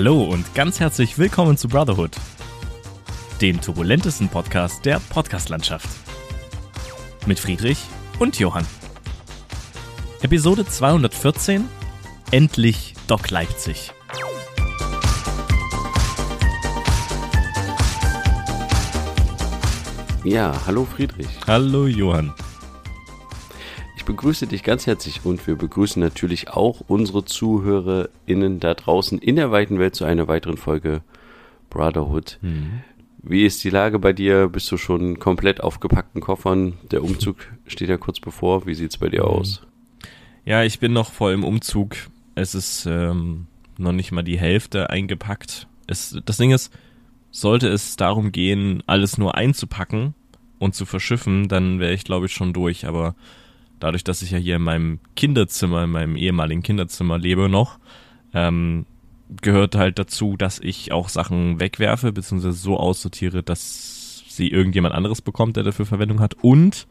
Hallo und ganz herzlich willkommen zu Brotherhood, dem turbulentesten Podcast der Podcastlandschaft. Mit Friedrich und Johann. Episode 214 Endlich Doc Leipzig. Ja, hallo Friedrich. Hallo Johann. Ich begrüße dich ganz herzlich und wir begrüßen natürlich auch unsere ZuhörerInnen da draußen in der weiten Welt zu einer weiteren Folge Brotherhood. Mhm. Wie ist die Lage bei dir? Bist du schon komplett auf gepackten Koffern? Der Umzug steht ja kurz bevor. Wie sieht es bei dir mhm. aus? Ja, ich bin noch voll im Umzug. Es ist ähm, noch nicht mal die Hälfte eingepackt. Es, das Ding ist, sollte es darum gehen, alles nur einzupacken und zu verschiffen, dann wäre ich, glaube ich, schon durch. Aber dadurch, dass ich ja hier in meinem Kinderzimmer, in meinem ehemaligen Kinderzimmer lebe noch, ähm, gehört halt dazu, dass ich auch Sachen wegwerfe, beziehungsweise so aussortiere, dass sie irgendjemand anderes bekommt, der dafür Verwendung hat. Und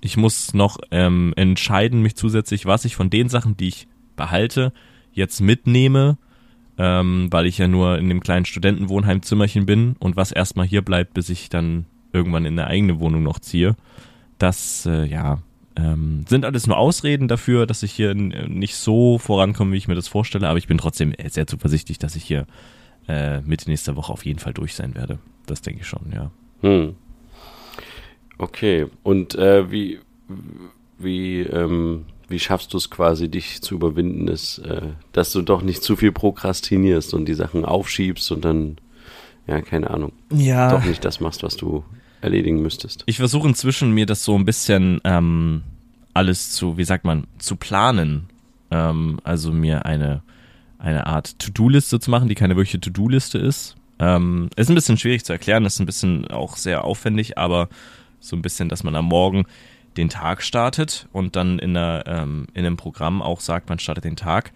ich muss noch ähm, entscheiden, mich zusätzlich, was ich von den Sachen, die ich behalte, jetzt mitnehme, ähm, weil ich ja nur in dem kleinen Studentenwohnheimzimmerchen bin und was erstmal hier bleibt, bis ich dann irgendwann in eine eigene Wohnung noch ziehe. Das, äh, ja, ähm, sind alles nur Ausreden dafür, dass ich hier nicht so vorankomme, wie ich mir das vorstelle, aber ich bin trotzdem sehr zuversichtlich, dass ich hier äh, Mitte nächster Woche auf jeden Fall durch sein werde. Das denke ich schon, ja. Hm. Okay, und äh, wie, wie, ähm, wie schaffst du es quasi, dich zu überwinden, dass, äh, dass du doch nicht zu viel prokrastinierst und die Sachen aufschiebst und dann, ja, keine Ahnung, ja. doch nicht das machst, was du erledigen müsstest. Ich versuche inzwischen mir das so ein bisschen ähm, alles zu, wie sagt man, zu planen. Ähm, also mir eine, eine Art To-Do-Liste zu machen, die keine wirkliche To-Do-Liste ist. Ähm, ist ein bisschen schwierig zu erklären, ist ein bisschen auch sehr aufwendig, aber so ein bisschen, dass man am Morgen den Tag startet und dann in, einer, ähm, in einem Programm auch sagt, man startet den Tag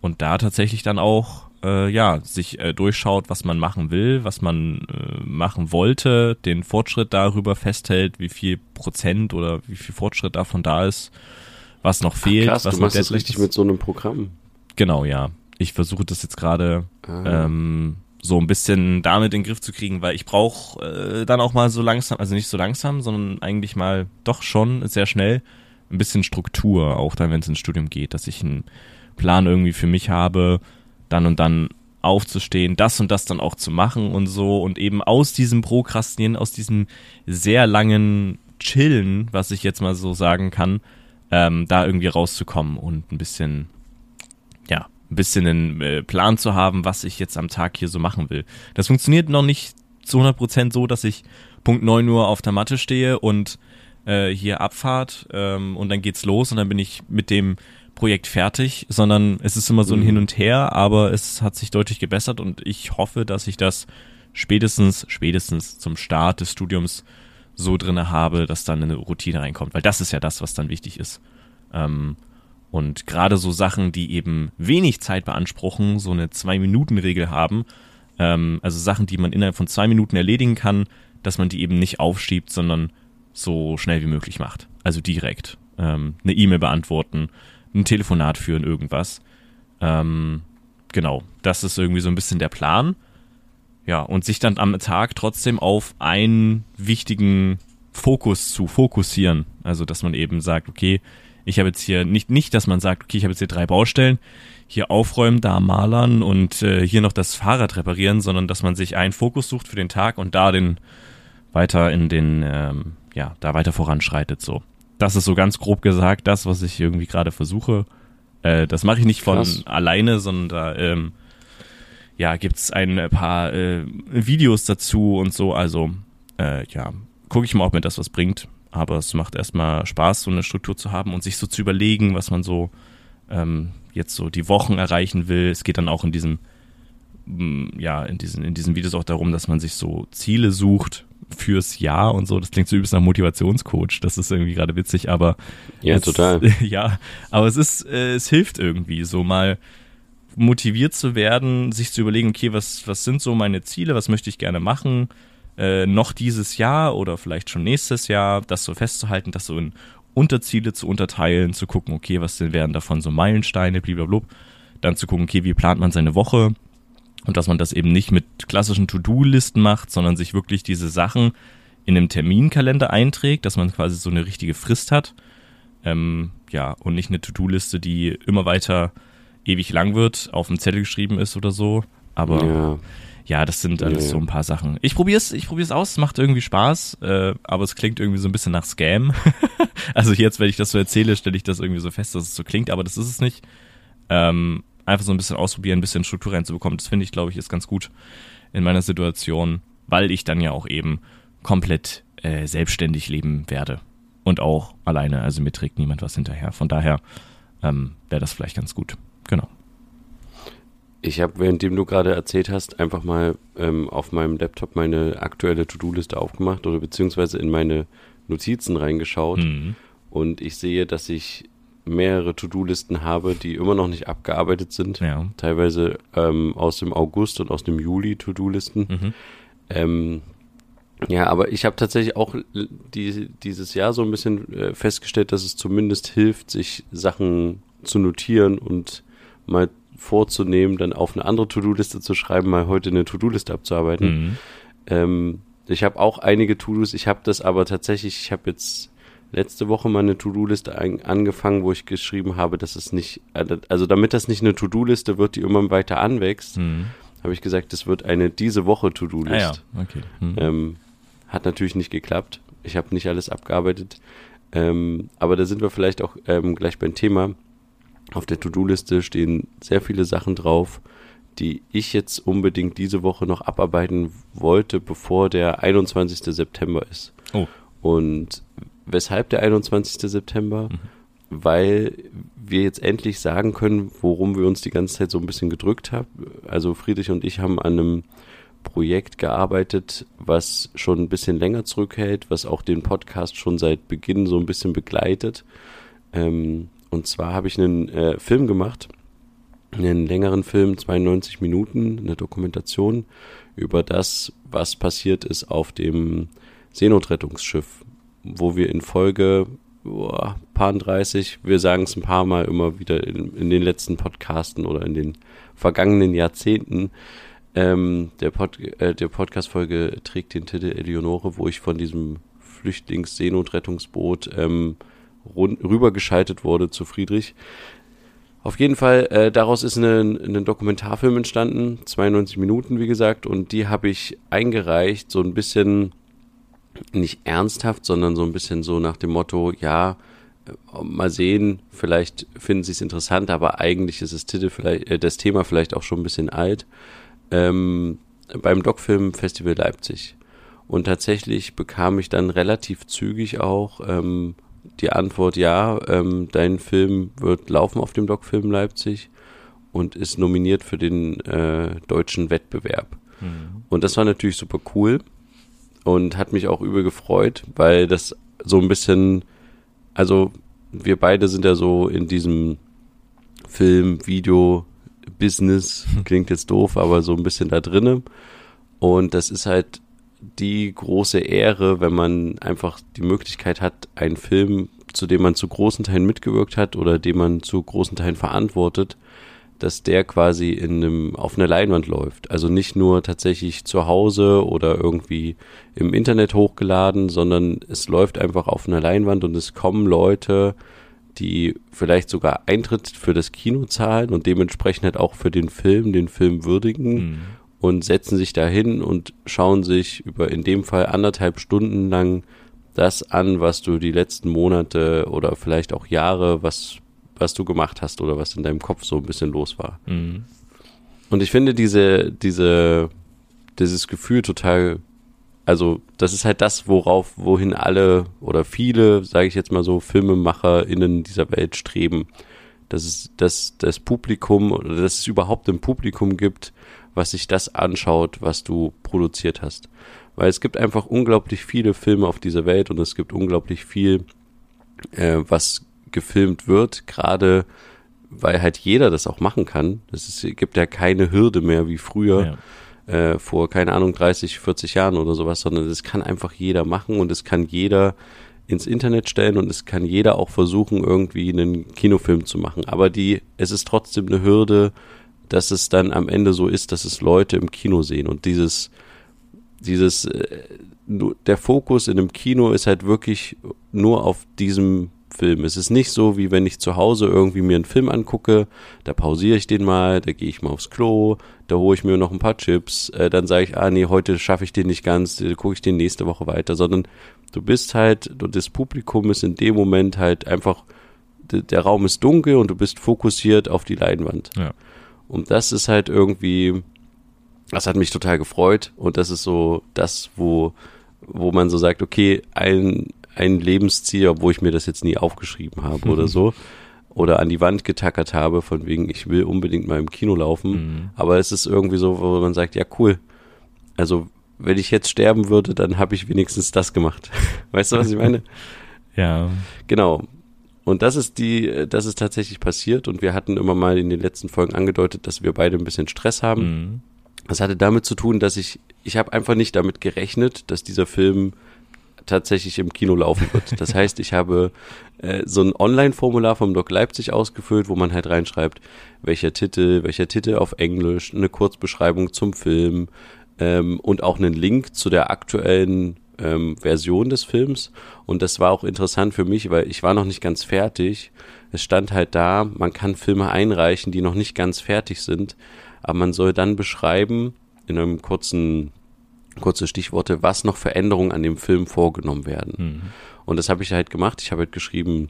und da tatsächlich dann auch äh, ja, sich äh, durchschaut, was man machen will, was man äh, machen wollte, den Fortschritt darüber festhält, wie viel Prozent oder wie viel Fortschritt davon da ist, was noch fehlt. Ach, krass, was du machst das richtig ist. mit so einem Programm. Genau, ja. Ich versuche das jetzt gerade ah. ähm, so ein bisschen damit in den Griff zu kriegen, weil ich brauche äh, dann auch mal so langsam, also nicht so langsam, sondern eigentlich mal doch schon sehr schnell ein bisschen Struktur, auch dann, wenn es ins Studium geht, dass ich einen Plan irgendwie für mich habe, dann und dann aufzustehen, das und das dann auch zu machen und so und eben aus diesem Prokrastinieren, aus diesem sehr langen Chillen, was ich jetzt mal so sagen kann, ähm, da irgendwie rauszukommen und ein bisschen, ja, ein bisschen einen äh, Plan zu haben, was ich jetzt am Tag hier so machen will. Das funktioniert noch nicht zu 100% so, dass ich Punkt 9 Uhr auf der Matte stehe und äh, hier Abfahrt ähm, und dann geht's los und dann bin ich mit dem Projekt fertig, sondern es ist immer so ein mhm. Hin und Her, aber es hat sich deutlich gebessert und ich hoffe, dass ich das spätestens, spätestens zum Start des Studiums so drinne habe, dass dann eine Routine reinkommt, weil das ist ja das, was dann wichtig ist. Ähm, und gerade so Sachen, die eben wenig Zeit beanspruchen, so eine Zwei-Minuten-Regel haben, ähm, also Sachen, die man innerhalb von zwei Minuten erledigen kann, dass man die eben nicht aufschiebt, sondern so schnell wie möglich macht. Also direkt. Ähm, eine E-Mail beantworten, ein Telefonat führen, irgendwas. Ähm, genau, das ist irgendwie so ein bisschen der Plan. Ja, und sich dann am Tag trotzdem auf einen wichtigen Fokus zu fokussieren. Also, dass man eben sagt, okay, ich habe jetzt hier nicht, nicht, dass man sagt, okay, ich habe jetzt hier drei Baustellen, hier aufräumen, da malern und äh, hier noch das Fahrrad reparieren, sondern dass man sich einen Fokus sucht für den Tag und da den weiter in den, ähm, ja, da weiter voranschreitet so das ist so ganz grob gesagt das, was ich irgendwie gerade versuche. Äh, das mache ich nicht von Krass. alleine, sondern da ähm, ja, gibt's ein paar äh, Videos dazu und so. Also äh, ja, gucke ich mal, ob mir das was bringt. Aber es macht erstmal Spaß, so eine Struktur zu haben und sich so zu überlegen, was man so ähm, jetzt so die Wochen erreichen will. Es geht dann auch in diesem ja, in diesen, in diesen Videos auch darum, dass man sich so Ziele sucht fürs Jahr und so. Das klingt so übelst nach Motivationscoach. Das ist irgendwie gerade witzig, aber. Ja, es, total. Ja, aber es ist, äh, es hilft irgendwie, so mal motiviert zu werden, sich zu überlegen, okay, was, was sind so meine Ziele, was möchte ich gerne machen, äh, noch dieses Jahr oder vielleicht schon nächstes Jahr, das so festzuhalten, das so in Unterziele zu unterteilen, zu gucken, okay, was denn wären davon so Meilensteine, blablabla. Dann zu gucken, okay, wie plant man seine Woche, Und dass man das eben nicht mit klassischen To-Do-Listen macht, sondern sich wirklich diese Sachen in einem Terminkalender einträgt, dass man quasi so eine richtige Frist hat. Ähm, ja, und nicht eine To-Do-Liste, die immer weiter ewig lang wird, auf dem Zettel geschrieben ist oder so. Aber ja, ja das sind alles ja, so ein paar Sachen. Ich probiere es ich probier's aus, es macht irgendwie Spaß, äh, aber es klingt irgendwie so ein bisschen nach Scam. also jetzt, wenn ich das so erzähle, stelle ich das irgendwie so fest, dass es so klingt, aber das ist es nicht. Ähm, einfach so ein bisschen ausprobieren, ein bisschen Struktur reinzubekommen. Das finde ich, glaube ich, ist ganz gut in meiner Situation, weil ich dann ja auch eben komplett äh, selbstständig leben werde. Und auch alleine, also mir trägt niemand was hinterher. Von daher ähm, wäre das vielleicht ganz gut. Genau. Ich habe, währenddem du gerade erzählt hast, einfach mal ähm, auf meinem Laptop meine aktuelle To-Do-Liste aufgemacht oder beziehungsweise in meine Notizen reingeschaut. Mhm. Und ich sehe, dass ich mehrere To-Do-Listen habe, die immer noch nicht abgearbeitet sind. Ja. Teilweise ähm, aus dem August und aus dem Juli To-Do-Listen. Mhm. Ähm, ja, aber ich habe tatsächlich auch die, dieses Jahr so ein bisschen äh, festgestellt, dass es zumindest hilft, sich Sachen zu notieren und mal vorzunehmen, dann auf eine andere To-Do-Liste zu schreiben, mal heute eine To-Do-Liste abzuarbeiten. Mhm. Ähm, ich habe auch einige To-Dos, ich habe das aber tatsächlich, ich habe jetzt letzte Woche mal eine To-Do-Liste angefangen, wo ich geschrieben habe, dass es nicht, also damit das nicht eine To-Do-Liste wird, die immer weiter anwächst, mhm. habe ich gesagt, das wird eine diese Woche To-Do-List. Ah ja, okay. Mhm. Ähm, hat natürlich nicht geklappt. Ich habe nicht alles abgearbeitet. Ähm, aber da sind wir vielleicht auch ähm, gleich beim Thema. Auf der To-Do-Liste stehen sehr viele Sachen drauf, die ich jetzt unbedingt diese Woche noch abarbeiten wollte, bevor der 21. September ist. Oh. Und Weshalb der 21. September? Mhm. Weil wir jetzt endlich sagen können, worum wir uns die ganze Zeit so ein bisschen gedrückt haben. Also Friedrich und ich haben an einem Projekt gearbeitet, was schon ein bisschen länger zurückhält, was auch den Podcast schon seit Beginn so ein bisschen begleitet. Ähm, und zwar habe ich einen äh, Film gemacht, einen längeren Film, 92 Minuten, eine Dokumentation über das, was passiert ist auf dem Seenotrettungsschiff wo wir in Folge boah, paar 30, wir sagen es ein paar Mal immer wieder in, in, den letzten Podcasten oder in den vergangenen Jahrzehnten. Ähm, der, Pod, äh, der Podcast-Folge trägt den Titel Eleonore, wo ich von diesem Flüchtlings-Seenotrettungsboot ähm, rübergeschaltet wurde zu Friedrich. Auf jeden Fall, äh, daraus ist ein, Dokumentarfilm entstanden, 92 Minuten, wie gesagt, und die habe ich eingereicht, so ein bisschen nicht ernsthaft, sondern so ein bisschen so nach dem Motto, ja, mal sehen, vielleicht finden sie es interessant, aber eigentlich ist das, Titel vielleicht, äh, das Thema vielleicht auch schon ein bisschen alt. Ähm, beim Doc-Film Festival Leipzig. Und tatsächlich bekam ich dann relativ zügig auch ähm, die Antwort, ja, ähm, dein Film wird laufen auf dem Doc-Film Leipzig und ist nominiert für den äh, deutschen Wettbewerb. Mhm. Und das war natürlich super cool und hat mich auch übel gefreut, weil das so ein bisschen, also wir beide sind ja so in diesem Film, Video, Business, klingt jetzt doof, aber so ein bisschen da drinnen. Und das ist halt die große Ehre, wenn man einfach die Möglichkeit hat, einen Film, zu dem man zu großen Teilen mitgewirkt hat oder den man zu großen Teilen verantwortet, dass der quasi in einem, auf einer Leinwand läuft. Also nicht nur tatsächlich zu Hause oder irgendwie im Internet hochgeladen, sondern es läuft einfach auf einer Leinwand und es kommen Leute, die vielleicht sogar Eintritt für das Kino zahlen und dementsprechend halt auch für den Film, den Film würdigen mhm. und setzen sich da hin und schauen sich über in dem Fall anderthalb Stunden lang das an, was du die letzten Monate oder vielleicht auch Jahre, was was du gemacht hast oder was in deinem Kopf so ein bisschen los war. Mhm. Und ich finde diese, diese, dieses Gefühl total, also das ist halt das, worauf, wohin alle oder viele, sage ich jetzt mal so, FilmemacherInnen dieser Welt streben. Dass es, dass das Publikum oder dass es überhaupt ein Publikum gibt, was sich das anschaut, was du produziert hast. Weil es gibt einfach unglaublich viele Filme auf dieser Welt und es gibt unglaublich viel, äh, was gefilmt wird, gerade weil halt jeder das auch machen kann. Es gibt ja keine Hürde mehr wie früher. Ja. Äh, vor, keine Ahnung, 30, 40 Jahren oder sowas, sondern das kann einfach jeder machen und es kann jeder ins Internet stellen und es kann jeder auch versuchen, irgendwie einen Kinofilm zu machen. Aber die, es ist trotzdem eine Hürde, dass es dann am Ende so ist, dass es Leute im Kino sehen und dieses, dieses, äh, der Fokus in einem Kino ist halt wirklich nur auf diesem Film. Es ist nicht so, wie wenn ich zu Hause irgendwie mir einen Film angucke, da pausiere ich den mal, da gehe ich mal aufs Klo, da hole ich mir noch ein paar Chips, äh, dann sage ich, ah nee, heute schaffe ich den nicht ganz, äh, gucke ich den nächste Woche weiter, sondern du bist halt, das Publikum ist in dem Moment halt einfach, der Raum ist dunkel und du bist fokussiert auf die Leinwand. Ja. Und das ist halt irgendwie, das hat mich total gefreut und das ist so das, wo, wo man so sagt, okay, ein, ein Lebensziel, obwohl ich mir das jetzt nie aufgeschrieben habe oder so, oder an die Wand getackert habe, von wegen, ich will unbedingt mal im Kino laufen. Mhm. Aber es ist irgendwie so, wo man sagt, ja, cool. Also, wenn ich jetzt sterben würde, dann habe ich wenigstens das gemacht. Weißt du, was ich meine? ja. Genau. Und das ist die, das ist tatsächlich passiert und wir hatten immer mal in den letzten Folgen angedeutet, dass wir beide ein bisschen Stress haben. Mhm. Das hatte damit zu tun, dass ich, ich habe einfach nicht damit gerechnet, dass dieser Film tatsächlich im Kino laufen wird. Das heißt, ich habe äh, so ein Online-Formular vom Doc Leipzig ausgefüllt, wo man halt reinschreibt, welcher Titel, welcher Titel auf Englisch, eine Kurzbeschreibung zum Film ähm, und auch einen Link zu der aktuellen ähm, Version des Films. Und das war auch interessant für mich, weil ich war noch nicht ganz fertig. Es stand halt da, man kann Filme einreichen, die noch nicht ganz fertig sind, aber man soll dann beschreiben in einem kurzen kurze Stichworte, was noch Veränderungen an dem Film vorgenommen werden. Mhm. Und das habe ich halt gemacht. Ich habe halt geschrieben,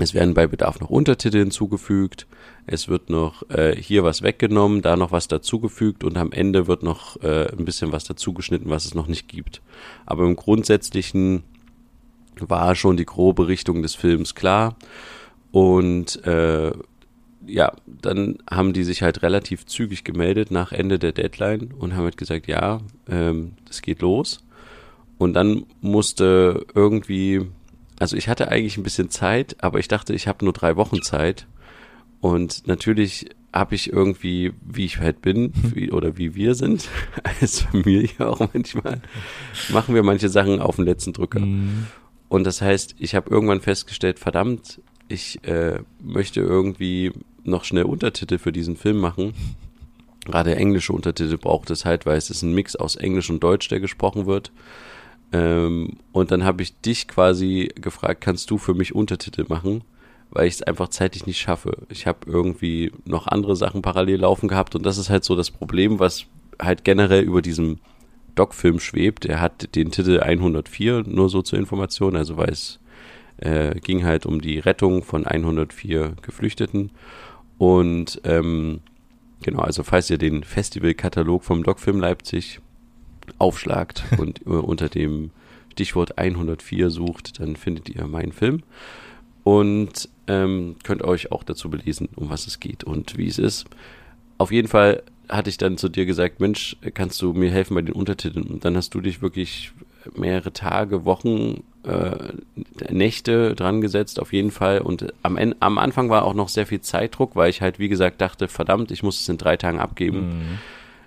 es werden bei Bedarf noch Untertitel hinzugefügt, es wird noch äh, hier was weggenommen, da noch was dazugefügt und am Ende wird noch äh, ein bisschen was dazugeschnitten, was es noch nicht gibt. Aber im Grundsätzlichen war schon die grobe Richtung des Films klar und äh, ja, dann haben die sich halt relativ zügig gemeldet nach Ende der Deadline und haben halt gesagt, ja, ähm, das geht los. Und dann musste irgendwie, also ich hatte eigentlich ein bisschen Zeit, aber ich dachte, ich habe nur drei Wochen Zeit. Und natürlich habe ich irgendwie, wie ich halt bin, wie, oder wie wir sind, als Familie auch manchmal, machen wir manche Sachen auf den letzten Drücker. Mhm. Und das heißt, ich habe irgendwann festgestellt, verdammt, ich äh, möchte irgendwie noch schnell Untertitel für diesen Film machen. Gerade englische Untertitel braucht es halt, weil es ist ein Mix aus Englisch und Deutsch, der gesprochen wird. Ähm, und dann habe ich dich quasi gefragt, kannst du für mich Untertitel machen? Weil ich es einfach zeitlich nicht schaffe. Ich habe irgendwie noch andere Sachen parallel laufen gehabt und das ist halt so das Problem, was halt generell über diesem Doc-Film schwebt. Er hat den Titel 104, nur so zur Information, also weil es äh, ging halt um die Rettung von 104 Geflüchteten. Und ähm, genau, also falls ihr den Festivalkatalog vom Doc-Film Leipzig aufschlagt und äh, unter dem Stichwort 104 sucht, dann findet ihr meinen Film und ähm, könnt euch auch dazu belesen, um was es geht und wie es ist. Auf jeden Fall hatte ich dann zu dir gesagt, Mensch, kannst du mir helfen bei den Untertiteln? Und dann hast du dich wirklich mehrere Tage, Wochen, äh, Nächte dran gesetzt, auf jeden Fall. Und am, Ende, am Anfang war auch noch sehr viel Zeitdruck, weil ich halt, wie gesagt, dachte, verdammt, ich muss es in drei Tagen abgeben. Mhm.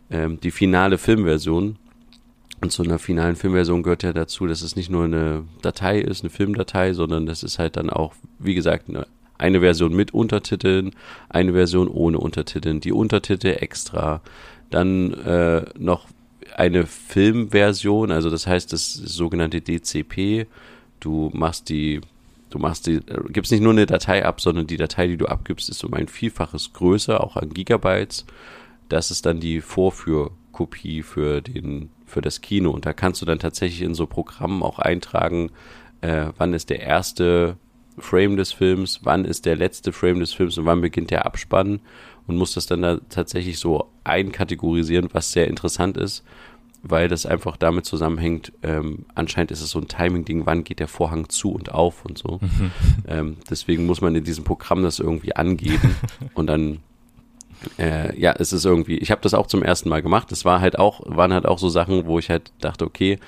Ähm, die finale Filmversion. Und zu einer finalen Filmversion gehört ja dazu, dass es nicht nur eine Datei ist, eine Filmdatei, sondern das ist halt dann auch, wie gesagt, eine, eine Version mit Untertiteln, eine Version ohne Untertiteln, die Untertitel extra, dann äh, noch eine Filmversion, also das heißt das sogenannte DCP. Du machst die, du machst die, äh, gibst nicht nur eine Datei ab, sondern die Datei, die du abgibst, ist um ein Vielfaches größer, auch an Gigabytes. Das ist dann die Vorführkopie für den, für das Kino. Und da kannst du dann tatsächlich in so Programmen auch eintragen, äh, wann ist der erste Frame des Films, wann ist der letzte Frame des Films und wann beginnt der Abspann und muss das dann da tatsächlich so einkategorisieren, was sehr interessant ist, weil das einfach damit zusammenhängt, ähm, anscheinend ist es so ein Timing-Ding, wann geht der Vorhang zu und auf und so. Mhm. Ähm, deswegen muss man in diesem Programm das irgendwie angeben und dann äh, ja, es ist irgendwie, ich habe das auch zum ersten Mal gemacht. Es war halt auch, waren halt auch so Sachen, wo ich halt dachte, okay,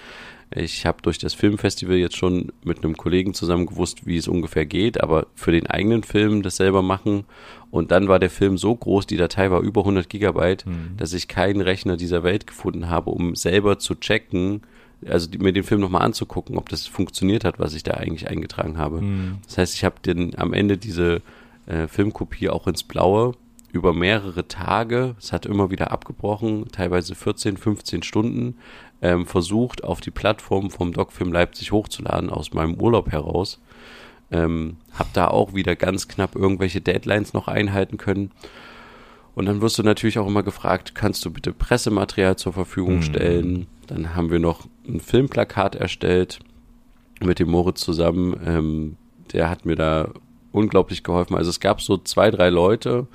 ich habe durch das Filmfestival jetzt schon mit einem Kollegen zusammen gewusst, wie es ungefähr geht, aber für den eigenen Film das selber machen. Und dann war der Film so groß, die Datei war über 100 Gigabyte, mhm. dass ich keinen Rechner dieser Welt gefunden habe, um selber zu checken, also die, mir den Film nochmal anzugucken, ob das funktioniert hat, was ich da eigentlich eingetragen habe. Mhm. Das heißt, ich habe am Ende diese äh, Filmkopie auch ins Blaue über mehrere Tage, es hat immer wieder abgebrochen, teilweise 14, 15 Stunden, ähm, versucht, auf die Plattform vom Docfilm Leipzig hochzuladen, aus meinem Urlaub heraus. Ähm, hab da auch wieder ganz knapp irgendwelche Deadlines noch einhalten können. Und dann wirst du natürlich auch immer gefragt, kannst du bitte Pressematerial zur Verfügung mhm. stellen? Dann haben wir noch ein Filmplakat erstellt mit dem Moritz zusammen. Ähm, der hat mir da unglaublich geholfen. Also es gab so zwei, drei Leute,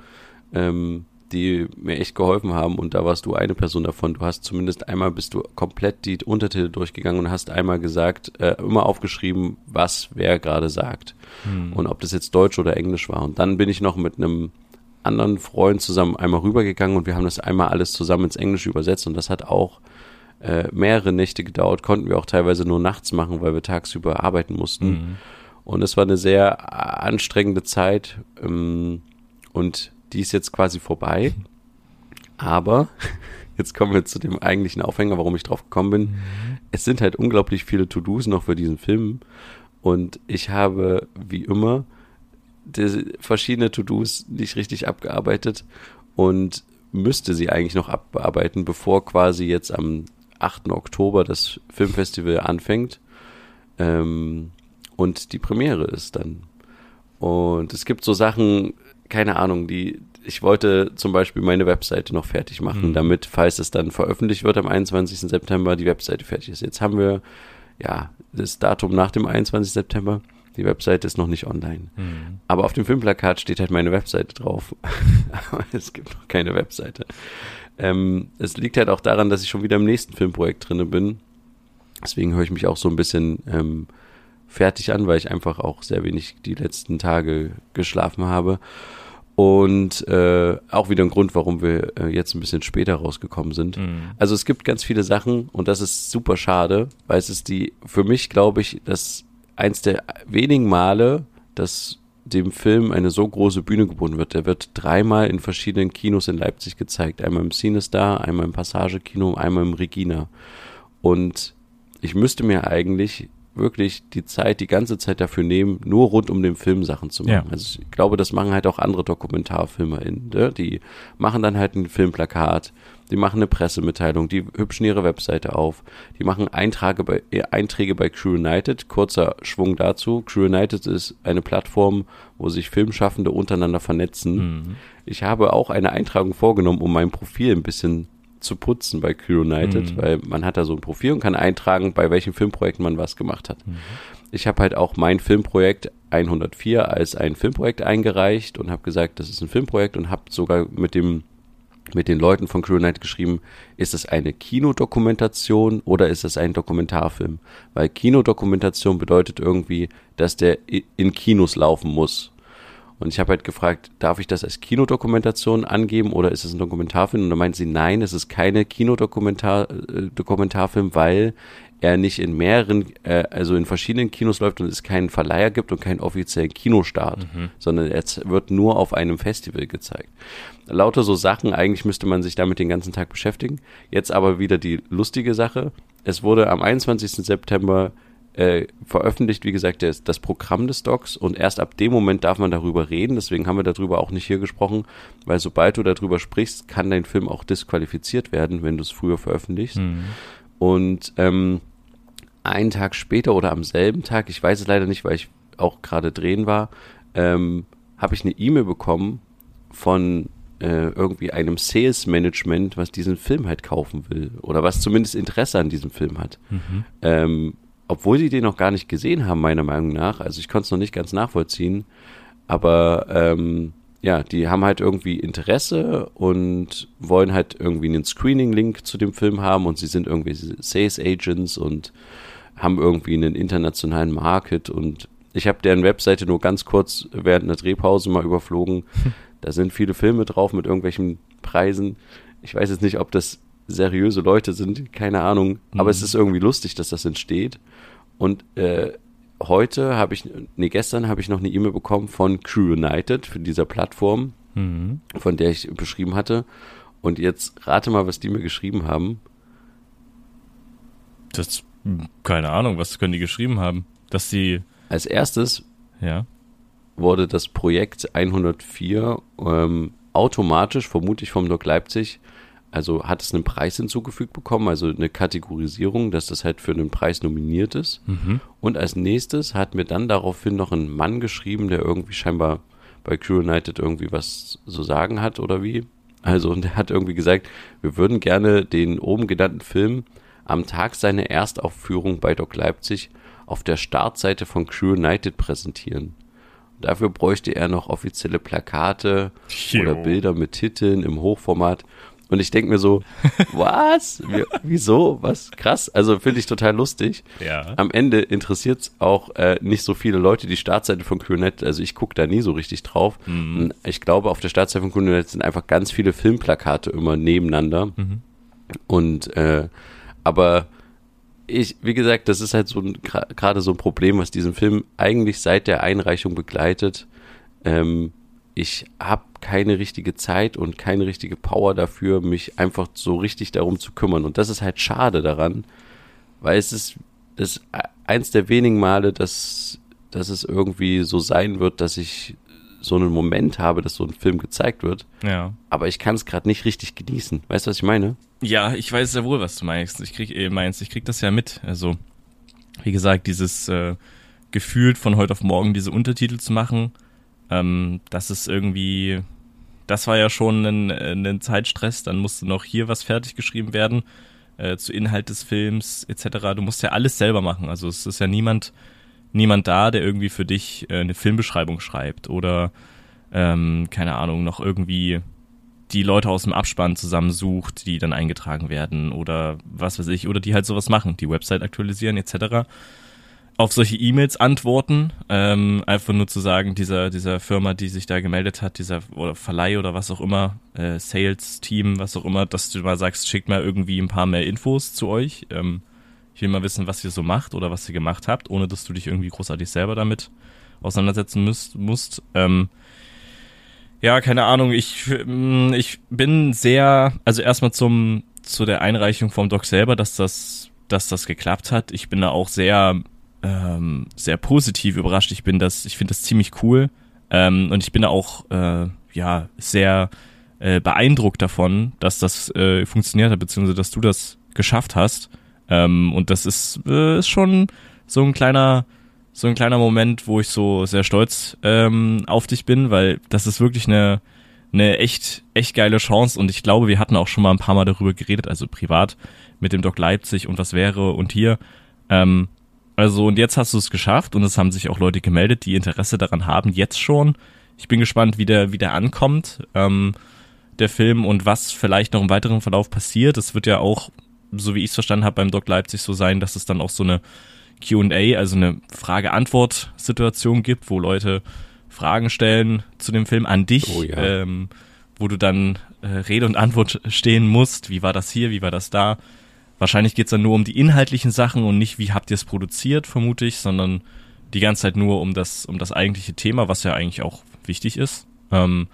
ähm, die mir echt geholfen haben und da warst du eine Person davon. Du hast zumindest einmal bist du komplett die Untertitel durchgegangen und hast einmal gesagt, äh, immer aufgeschrieben, was wer gerade sagt hm. und ob das jetzt Deutsch oder Englisch war. Und dann bin ich noch mit einem anderen Freund zusammen einmal rübergegangen und wir haben das einmal alles zusammen ins Englische übersetzt und das hat auch äh, mehrere Nächte gedauert, konnten wir auch teilweise nur nachts machen, weil wir tagsüber arbeiten mussten. Mhm. Und es war eine sehr anstrengende Zeit ähm, und die ist jetzt quasi vorbei. Aber jetzt kommen wir zu dem eigentlichen Aufhänger, warum ich drauf gekommen bin. Mhm. Es sind halt unglaublich viele To-Dos noch für diesen Film. Und ich habe, wie immer, verschiedene To-Dos nicht richtig abgearbeitet und müsste sie eigentlich noch abbearbeiten, bevor quasi jetzt am 8. Oktober das Filmfestival anfängt ähm, und die Premiere ist dann. Und es gibt so Sachen, keine Ahnung, die ich wollte zum Beispiel meine Webseite noch fertig machen, mhm. damit, falls es dann veröffentlicht wird am 21. September, die Webseite fertig ist. Jetzt haben wir ja das Datum nach dem 21. September. Die Webseite ist noch nicht online. Mhm. Aber auf dem Filmplakat steht halt meine Webseite drauf. Aber es gibt noch keine Webseite. Ähm, es liegt halt auch daran, dass ich schon wieder im nächsten Filmprojekt drinne bin. Deswegen höre ich mich auch so ein bisschen ähm, fertig an, weil ich einfach auch sehr wenig die letzten Tage geschlafen habe. Und äh, auch wieder ein Grund, warum wir äh, jetzt ein bisschen später rausgekommen sind. Mhm. Also es gibt ganz viele Sachen und das ist super schade, weil es ist die, für mich glaube ich, das eins der wenigen Male, dass dem Film eine so große Bühne geboten wird. Der wird dreimal in verschiedenen Kinos in Leipzig gezeigt. Einmal im Cinestar, einmal im Passagekino, einmal im Regina. Und ich müsste mir eigentlich wirklich die Zeit, die ganze Zeit dafür nehmen, nur rund um den Film Sachen zu machen. Ja. Also ich glaube, das machen halt auch andere DokumentarfilmerInnen. Ne? Die machen dann halt ein Filmplakat, die machen eine Pressemitteilung, die hübschen ihre Webseite auf, die machen Einträge bei, äh, Einträge bei Crew United. Kurzer Schwung dazu. Crew United ist eine Plattform, wo sich Filmschaffende untereinander vernetzen. Mhm. Ich habe auch eine Eintragung vorgenommen, um mein Profil ein bisschen zu putzen bei Crew United, mhm. weil man hat da so ein Profil und kann eintragen, bei welchen Filmprojekten man was gemacht hat. Mhm. Ich habe halt auch mein Filmprojekt 104 als ein Filmprojekt eingereicht und habe gesagt, das ist ein Filmprojekt und habe sogar mit dem mit den Leuten von Crew United geschrieben, ist es eine Kinodokumentation oder ist es ein Dokumentarfilm? Weil Kinodokumentation bedeutet irgendwie, dass der in Kinos laufen muss. Und ich habe halt gefragt, darf ich das als Kinodokumentation angeben oder ist es ein Dokumentarfilm? Und dann meinte sie, nein, es ist keine Kinodokumentarfilm, äh, weil er nicht in mehreren, äh, also in verschiedenen Kinos läuft und es keinen Verleiher gibt und keinen offiziellen Kinostart, mhm. sondern es wird nur auf einem Festival gezeigt. Lauter so Sachen, eigentlich müsste man sich damit den ganzen Tag beschäftigen. Jetzt aber wieder die lustige Sache. Es wurde am 21. September äh, veröffentlicht, wie gesagt, das, das Programm des Docs und erst ab dem Moment darf man darüber reden. Deswegen haben wir darüber auch nicht hier gesprochen, weil sobald du darüber sprichst, kann dein Film auch disqualifiziert werden, wenn du es früher veröffentlichst. Mhm. Und ähm, einen Tag später oder am selben Tag, ich weiß es leider nicht, weil ich auch gerade drehen war, ähm, habe ich eine E-Mail bekommen von äh, irgendwie einem Sales Management, was diesen Film halt kaufen will oder was zumindest Interesse an diesem Film hat. Mhm. Ähm, obwohl sie den noch gar nicht gesehen haben, meiner Meinung nach. Also ich konnte es noch nicht ganz nachvollziehen. Aber ähm, ja, die haben halt irgendwie Interesse und wollen halt irgendwie einen Screening-Link zu dem Film haben und sie sind irgendwie Sales Agents und haben irgendwie einen internationalen Market und ich habe deren Webseite nur ganz kurz während einer Drehpause mal überflogen. Da sind viele Filme drauf mit irgendwelchen Preisen. Ich weiß jetzt nicht, ob das seriöse Leute sind, keine Ahnung. Mhm. Aber es ist irgendwie lustig, dass das entsteht. Und äh, heute habe ich, nee, gestern habe ich noch eine E-Mail bekommen von Crew United für dieser Plattform, mhm. von der ich beschrieben hatte. Und jetzt rate mal, was die mir geschrieben haben. Das, keine Ahnung, was können die geschrieben haben? Dass sie. Als erstes ja. wurde das Projekt 104 ähm, automatisch, vermute ich vom Doc Leipzig, also hat es einen Preis hinzugefügt bekommen, also eine Kategorisierung, dass das halt für einen Preis nominiert ist. Mhm. Und als nächstes hat mir dann daraufhin noch ein Mann geschrieben, der irgendwie scheinbar bei Crew United irgendwie was so sagen hat oder wie. Also, und der hat irgendwie gesagt, wir würden gerne den oben genannten Film am Tag seiner Erstaufführung bei Doc Leipzig auf der Startseite von Crew United präsentieren. Dafür bräuchte er noch offizielle Plakate jo. oder Bilder mit Titeln im Hochformat. Und ich denke mir so, was? Wieso? Was? Krass. Also finde ich total lustig. Ja. Am Ende interessiert es auch äh, nicht so viele Leute die Startseite von QNet. Also ich gucke da nie so richtig drauf. Mhm. Ich glaube, auf der Startseite von QNet sind einfach ganz viele Filmplakate immer nebeneinander. Mhm. Und äh, aber ich, wie gesagt, das ist halt so gerade so ein Problem, was diesen Film eigentlich seit der Einreichung begleitet. Ähm, ich habe keine richtige Zeit und keine richtige Power dafür, mich einfach so richtig darum zu kümmern. Und das ist halt schade daran, weil es ist, das eins der wenigen Male, dass, dass es irgendwie so sein wird, dass ich so einen Moment habe, dass so ein Film gezeigt wird. Ja. Aber ich kann es gerade nicht richtig genießen. Weißt du, was ich meine? Ja, ich weiß sehr wohl, was du meinst. Ich krieg, äh, meinst, ich krieg das ja mit. Also, wie gesagt, dieses äh, gefühlt von heute auf morgen diese Untertitel zu machen, ähm, das ist irgendwie, das war ja schon ein, ein Zeitstress. Dann musste noch hier was fertig geschrieben werden äh, zu Inhalt des Films etc. Du musst ja alles selber machen. Also es ist ja niemand niemand da, der irgendwie für dich äh, eine Filmbeschreibung schreibt oder ähm, keine Ahnung, noch irgendwie die Leute aus dem Abspann zusammensucht, die dann eingetragen werden oder was weiß ich, oder die halt sowas machen, die Website aktualisieren etc. Auf solche E-Mails antworten, ähm, einfach nur zu sagen, dieser, dieser Firma, die sich da gemeldet hat, dieser oder Verleih oder was auch immer, äh, Sales-Team, was auch immer, dass du mal sagst, schickt mal irgendwie ein paar mehr Infos zu euch. Ähm, ich will mal wissen, was ihr so macht oder was ihr gemacht habt, ohne dass du dich irgendwie großartig selber damit auseinandersetzen müsst, musst. Ähm, ja, keine Ahnung. Ich, mm, ich bin sehr, also erstmal zum zu der Einreichung vom Doc selber, dass das, dass das geklappt hat. Ich bin da auch sehr, ähm, sehr positiv überrascht. Ich bin das, ich finde das ziemlich cool ähm, und ich bin auch, äh, ja, sehr äh, beeindruckt davon, dass das äh, funktioniert hat, beziehungsweise dass du das geschafft hast. Ähm, und das ist, äh, ist schon so ein kleiner, so ein kleiner Moment, wo ich so sehr stolz ähm, auf dich bin, weil das ist wirklich eine, eine echt, echt geile Chance und ich glaube, wir hatten auch schon mal ein paar Mal darüber geredet, also privat mit dem Doc Leipzig und was wäre und hier. Ähm, also und jetzt hast du es geschafft und es haben sich auch Leute gemeldet, die Interesse daran haben, jetzt schon. Ich bin gespannt, wie der, wie der ankommt, ähm, der Film und was vielleicht noch im weiteren Verlauf passiert. Es wird ja auch so wie ich es verstanden habe, beim Doc Leipzig so sein, dass es dann auch so eine QA, also eine Frage-Antwort-Situation gibt, wo Leute Fragen stellen zu dem Film an dich, oh, ja. ähm, wo du dann äh, Rede und Antwort stehen musst. Wie war das hier, wie war das da? Wahrscheinlich geht's dann nur um die inhaltlichen Sachen und nicht, wie habt ihr es produziert, vermute ich, sondern die ganze Zeit nur um das, um das eigentliche Thema, was ja eigentlich auch wichtig ist. Ähm,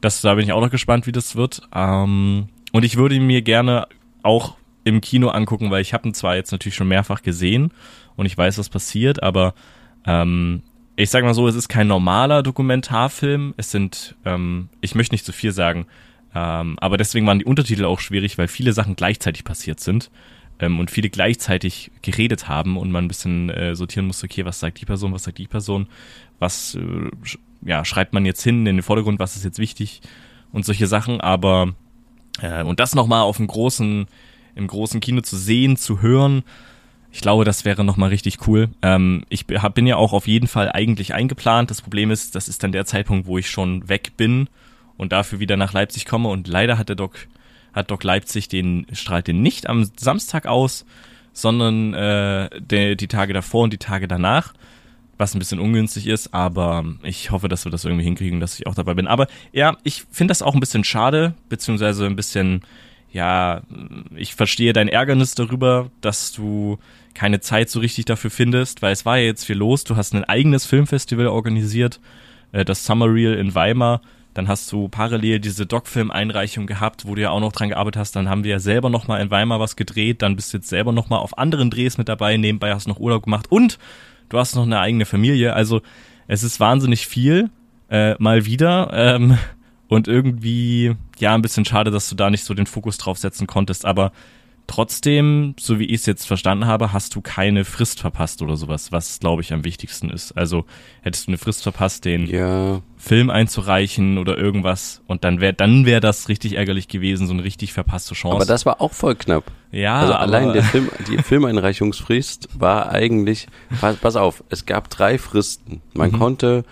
das, da bin ich auch noch gespannt, wie das wird. Ähm, und ich würde mir gerne auch im Kino angucken, weil ich habe ihn zwar jetzt natürlich schon mehrfach gesehen und ich weiß, was passiert, aber ähm, ich sag mal so, es ist kein normaler Dokumentarfilm. Es sind, ähm, ich möchte nicht zu viel sagen, ähm, aber deswegen waren die Untertitel auch schwierig, weil viele Sachen gleichzeitig passiert sind ähm, und viele gleichzeitig geredet haben und man ein bisschen äh, sortieren musste, okay, was sagt die Person, was sagt die Person, was äh, ja, schreibt man jetzt hin in den Vordergrund, was ist jetzt wichtig und solche Sachen, aber äh, und das nochmal auf einem großen im großen Kino zu sehen, zu hören. Ich glaube, das wäre nochmal richtig cool. Ähm, ich hab, bin ja auch auf jeden Fall eigentlich eingeplant. Das Problem ist, das ist dann der Zeitpunkt, wo ich schon weg bin und dafür wieder nach Leipzig komme. Und leider hat der Doc, hat Doc Leipzig den, strahlt den nicht am Samstag aus, sondern äh, der, die Tage davor und die Tage danach. Was ein bisschen ungünstig ist, aber ich hoffe, dass wir das irgendwie hinkriegen, dass ich auch dabei bin. Aber ja, ich finde das auch ein bisschen schade, beziehungsweise ein bisschen ja, ich verstehe dein Ärgernis darüber, dass du keine Zeit so richtig dafür findest, weil es war ja jetzt viel los. Du hast ein eigenes Filmfestival organisiert, äh, das Summer Reel in Weimar. Dann hast du parallel diese Doc-Film-Einreichung gehabt, wo du ja auch noch dran gearbeitet hast. Dann haben wir ja selber noch mal in Weimar was gedreht. Dann bist du jetzt selber noch mal auf anderen Drehs mit dabei. Nebenbei hast du noch Urlaub gemacht und du hast noch eine eigene Familie. Also es ist wahnsinnig viel, äh, mal wieder. Ähm, Und irgendwie, ja, ein bisschen schade, dass du da nicht so den Fokus drauf setzen konntest. Aber Trotzdem, so wie ich es jetzt verstanden habe, hast du keine Frist verpasst oder sowas, was glaube ich am wichtigsten ist. Also hättest du eine Frist verpasst, den ja. Film einzureichen oder irgendwas und dann wäre dann wäre das richtig ärgerlich gewesen, so eine richtig verpasste Chance. Aber das war auch voll knapp. Ja, also allein der Film, die Filmeinreichungsfrist war eigentlich, pass, pass auf, es gab drei Fristen. Man mhm. konnte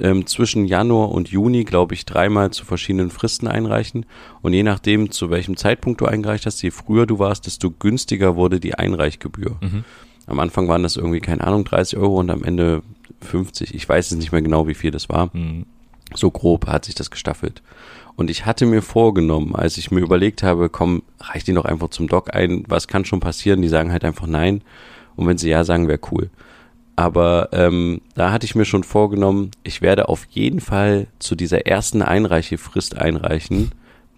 ähm, zwischen Januar und Juni, glaube ich, dreimal zu verschiedenen Fristen einreichen. Und je nachdem, zu welchem Zeitpunkt du eingereicht hast, je früher du warst, desto günstiger wurde die Einreichgebühr. Mhm. Am Anfang waren das irgendwie, keine Ahnung, 30 Euro und am Ende 50. Ich weiß es nicht mehr genau, wie viel das war. Mhm. So grob hat sich das gestaffelt. Und ich hatte mir vorgenommen, als ich mir überlegt habe, komm, reich die doch einfach zum Doc ein, was kann schon passieren? Die sagen halt einfach nein. Und wenn sie ja sagen, wäre cool. Aber ähm, da hatte ich mir schon vorgenommen, ich werde auf jeden Fall zu dieser ersten Einreichefrist einreichen,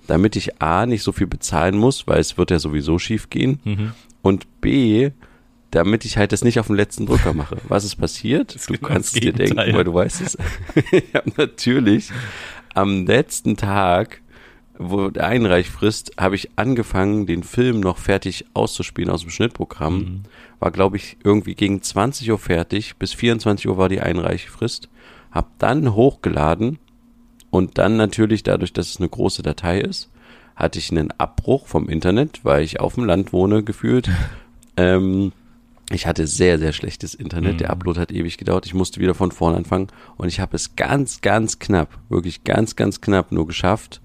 damit ich A nicht so viel bezahlen muss, weil es wird ja sowieso schief gehen. Mhm. Und B, damit ich halt das nicht auf den letzten Drücker mache. Was ist passiert? Das du genau kannst dir denken, weil du weißt es. ich habe natürlich am letzten Tag wo der Einreichfrist, habe ich angefangen, den Film noch fertig auszuspielen aus dem Schnittprogramm. Mhm. War, glaube ich, irgendwie gegen 20 Uhr fertig. Bis 24 Uhr war die Einreichfrist. Hab dann hochgeladen und dann natürlich, dadurch, dass es eine große Datei ist, hatte ich einen Abbruch vom Internet, weil ich auf dem Land wohne, gefühlt. ähm, ich hatte sehr, sehr schlechtes Internet. Mhm. Der Upload hat ewig gedauert. Ich musste wieder von vorne anfangen. Und ich habe es ganz, ganz knapp, wirklich ganz, ganz knapp nur geschafft,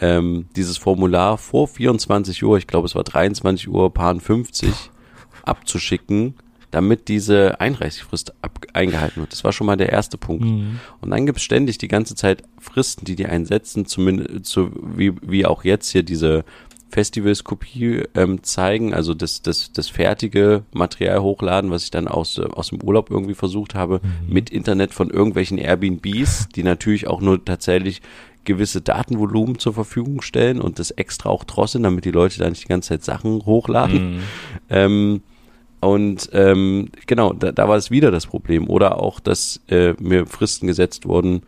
ähm, dieses Formular vor 24 Uhr, ich glaube es war 23 Uhr, paar 50, abzuschicken, damit diese Einreichfrist eingehalten wird. Das war schon mal der erste Punkt. Mhm. Und dann gibt es ständig die ganze Zeit Fristen, die die einsetzen, zumindest zu, wie, wie auch jetzt hier diese Festivalskopie ähm, zeigen, also das, das, das fertige Material hochladen, was ich dann aus, aus dem Urlaub irgendwie versucht habe, mhm. mit Internet von irgendwelchen Airbnbs, die natürlich auch nur tatsächlich gewisse Datenvolumen zur Verfügung stellen und das extra auch drosseln, damit die Leute da nicht die ganze Zeit Sachen hochladen. Mhm. Ähm, und ähm, genau, da, da war es wieder das Problem. Oder auch, dass äh, mir Fristen gesetzt wurden.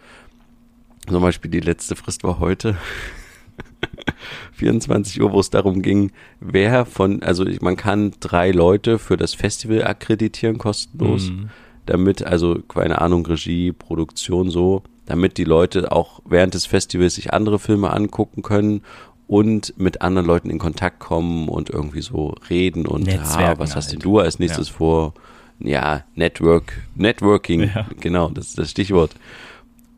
Zum Beispiel die letzte Frist war heute. 24 Uhr, wo es darum ging, wer von, also man kann drei Leute für das Festival akkreditieren kostenlos, mhm. damit, also keine Ahnung, Regie, Produktion so, damit die Leute auch während des Festivals sich andere Filme angucken können und mit anderen Leuten in Kontakt kommen und irgendwie so reden und ah, was hast denn halt. du als nächstes ja. vor? Ja, Network, Networking, ja. genau, das ist das Stichwort.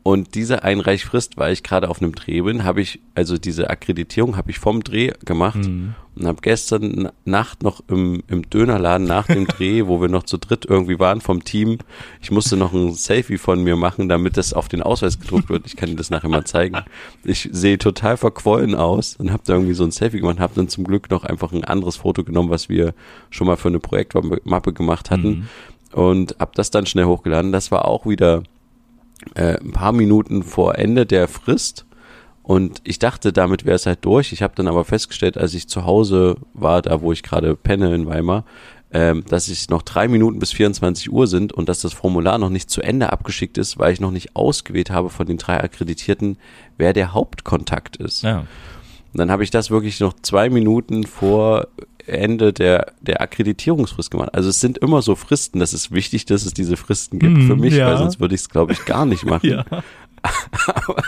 Und diese Einreichfrist, weil ich gerade auf einem Dreh bin, habe ich, also diese Akkreditierung habe ich vom Dreh gemacht mhm. und habe gestern Nacht noch im, im Dönerladen nach dem Dreh, wo wir noch zu dritt irgendwie waren vom Team, ich musste noch ein Selfie von mir machen, damit das auf den Ausweis gedruckt wird. Ich kann dir das nachher mal zeigen. Ich sehe total verquollen aus und habe da irgendwie so ein Selfie gemacht, habe dann zum Glück noch einfach ein anderes Foto genommen, was wir schon mal für eine Projektmappe gemacht hatten. Mhm. Und habe das dann schnell hochgeladen. Das war auch wieder äh, ein paar Minuten vor Ende der Frist. Und ich dachte, damit wäre es halt durch. Ich habe dann aber festgestellt, als ich zu Hause war, da wo ich gerade penne in Weimar, ähm, dass es noch drei Minuten bis 24 Uhr sind und dass das Formular noch nicht zu Ende abgeschickt ist, weil ich noch nicht ausgewählt habe von den drei Akkreditierten, wer der Hauptkontakt ist. Ja. Und dann habe ich das wirklich noch zwei Minuten vor Ende der, der Akkreditierungsfrist gemacht. Also es sind immer so Fristen. Das ist wichtig, dass es diese Fristen gibt mm, für mich, ja. weil sonst würde ich es, glaube ich, gar nicht machen. ja. Aber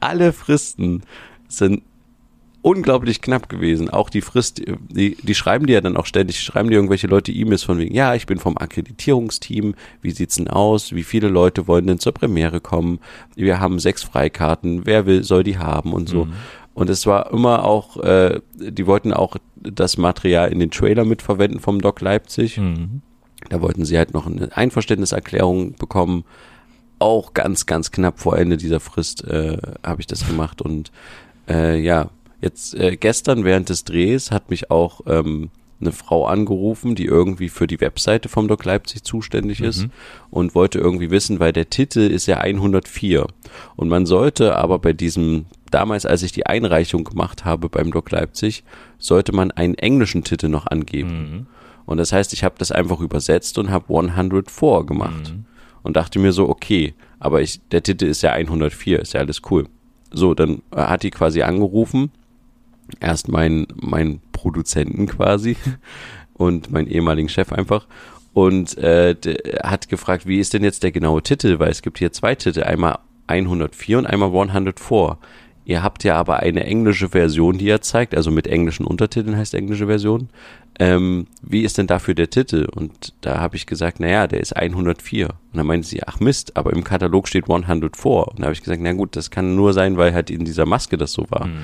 alle Fristen sind unglaublich knapp gewesen. Auch die Frist, die, die schreiben dir ja dann auch ständig, schreiben dir irgendwelche Leute E-Mails von wegen, ja, ich bin vom Akkreditierungsteam, wie sieht's denn aus? Wie viele Leute wollen denn zur Premiere kommen? Wir haben sechs Freikarten, wer will, soll die haben und so. Mhm. Und es war immer auch, äh, die wollten auch das Material in den Trailer mitverwenden vom Doc Leipzig. Mhm. Da wollten sie halt noch eine Einverständniserklärung bekommen. Auch ganz, ganz knapp vor Ende dieser Frist äh, habe ich das gemacht. Und äh, ja, jetzt äh, gestern während des Drehs hat mich auch ähm, eine Frau angerufen, die irgendwie für die Webseite vom Doc Leipzig zuständig ist mhm. und wollte irgendwie wissen, weil der Titel ist ja 104 und man sollte aber bei diesem damals, als ich die Einreichung gemacht habe beim Doc Leipzig, sollte man einen englischen Titel noch angeben. Mhm. Und das heißt, ich habe das einfach übersetzt und habe 104 gemacht. Mhm. Und dachte mir so, okay, aber ich, der Titel ist ja 104, ist ja alles cool. So, dann hat die quasi angerufen. Erst mein, mein Produzenten quasi und meinen ehemaligen Chef einfach und äh, hat gefragt, wie ist denn jetzt der genaue Titel, weil es gibt hier zwei Titel, einmal 104 und einmal 104. Ihr habt ja aber eine englische Version, die er zeigt, also mit englischen Untertiteln heißt englische Version. Ähm, wie ist denn dafür der Titel? Und da habe ich gesagt, naja, der ist 104. Und dann meinte sie, ach Mist, aber im Katalog steht 104. Und da habe ich gesagt, na gut, das kann nur sein, weil halt in dieser Maske das so war. Mhm.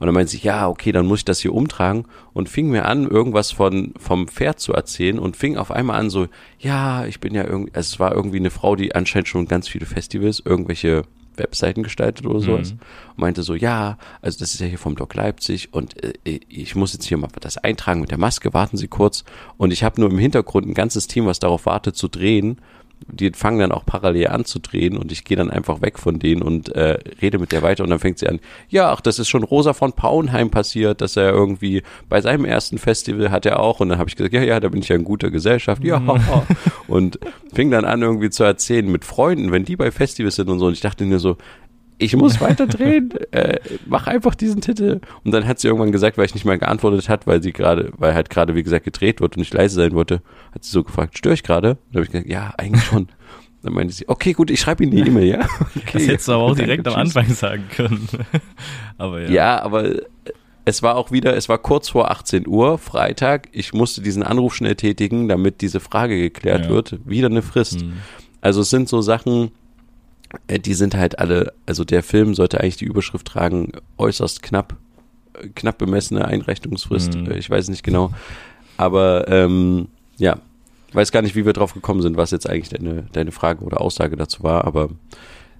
Und dann meinte sie, ja, okay, dann muss ich das hier umtragen. Und fing mir an, irgendwas von, vom Pferd zu erzählen und fing auf einmal an so, ja, ich bin ja irgendwie, also es war irgendwie eine Frau, die anscheinend schon ganz viele Festivals, irgendwelche Webseiten gestaltet oder sowas. Mhm. Und meinte so, ja, also das ist ja hier vom Doc Leipzig und äh, ich muss jetzt hier mal das eintragen mit der Maske, warten Sie kurz. Und ich habe nur im Hintergrund ein ganzes Team, was darauf wartet zu drehen die fangen dann auch parallel an zu drehen und ich gehe dann einfach weg von denen und äh, rede mit der weiter und dann fängt sie an, ja, ach, das ist schon Rosa von Pauenheim passiert, dass er irgendwie bei seinem ersten Festival hat er auch und dann habe ich gesagt, ja, ja, da bin ich ja in guter Gesellschaft, ja, mhm. und fing dann an irgendwie zu erzählen mit Freunden, wenn die bei Festivals sind und so und ich dachte mir so, ich muss weiter drehen, äh, mach einfach diesen Titel. Und dann hat sie irgendwann gesagt, weil ich nicht mal geantwortet hat, weil sie gerade, weil halt gerade, wie gesagt, gedreht wird und ich leise sein wollte, hat sie so gefragt, störe ich gerade? Und dann habe ich gesagt, ja, eigentlich schon. Dann meinte sie, okay, gut, ich schreibe Ihnen die E-Mail, ja? Okay. Das hättest du aber auch direkt am Anfang sagen können. aber ja. Ja, aber es war auch wieder, es war kurz vor 18 Uhr, Freitag. Ich musste diesen Anruf schnell tätigen, damit diese Frage geklärt ja. wird. Wieder eine Frist. Mhm. Also es sind so Sachen, äh, die sind halt alle, also der Film sollte eigentlich die Überschrift tragen, äußerst knapp, äh, knapp bemessene Einrechnungsfrist. Mhm. Äh, ich weiß nicht genau. Aber ähm, ja, weiß gar nicht, wie wir drauf gekommen sind, was jetzt eigentlich deine, deine Frage oder Aussage dazu war, aber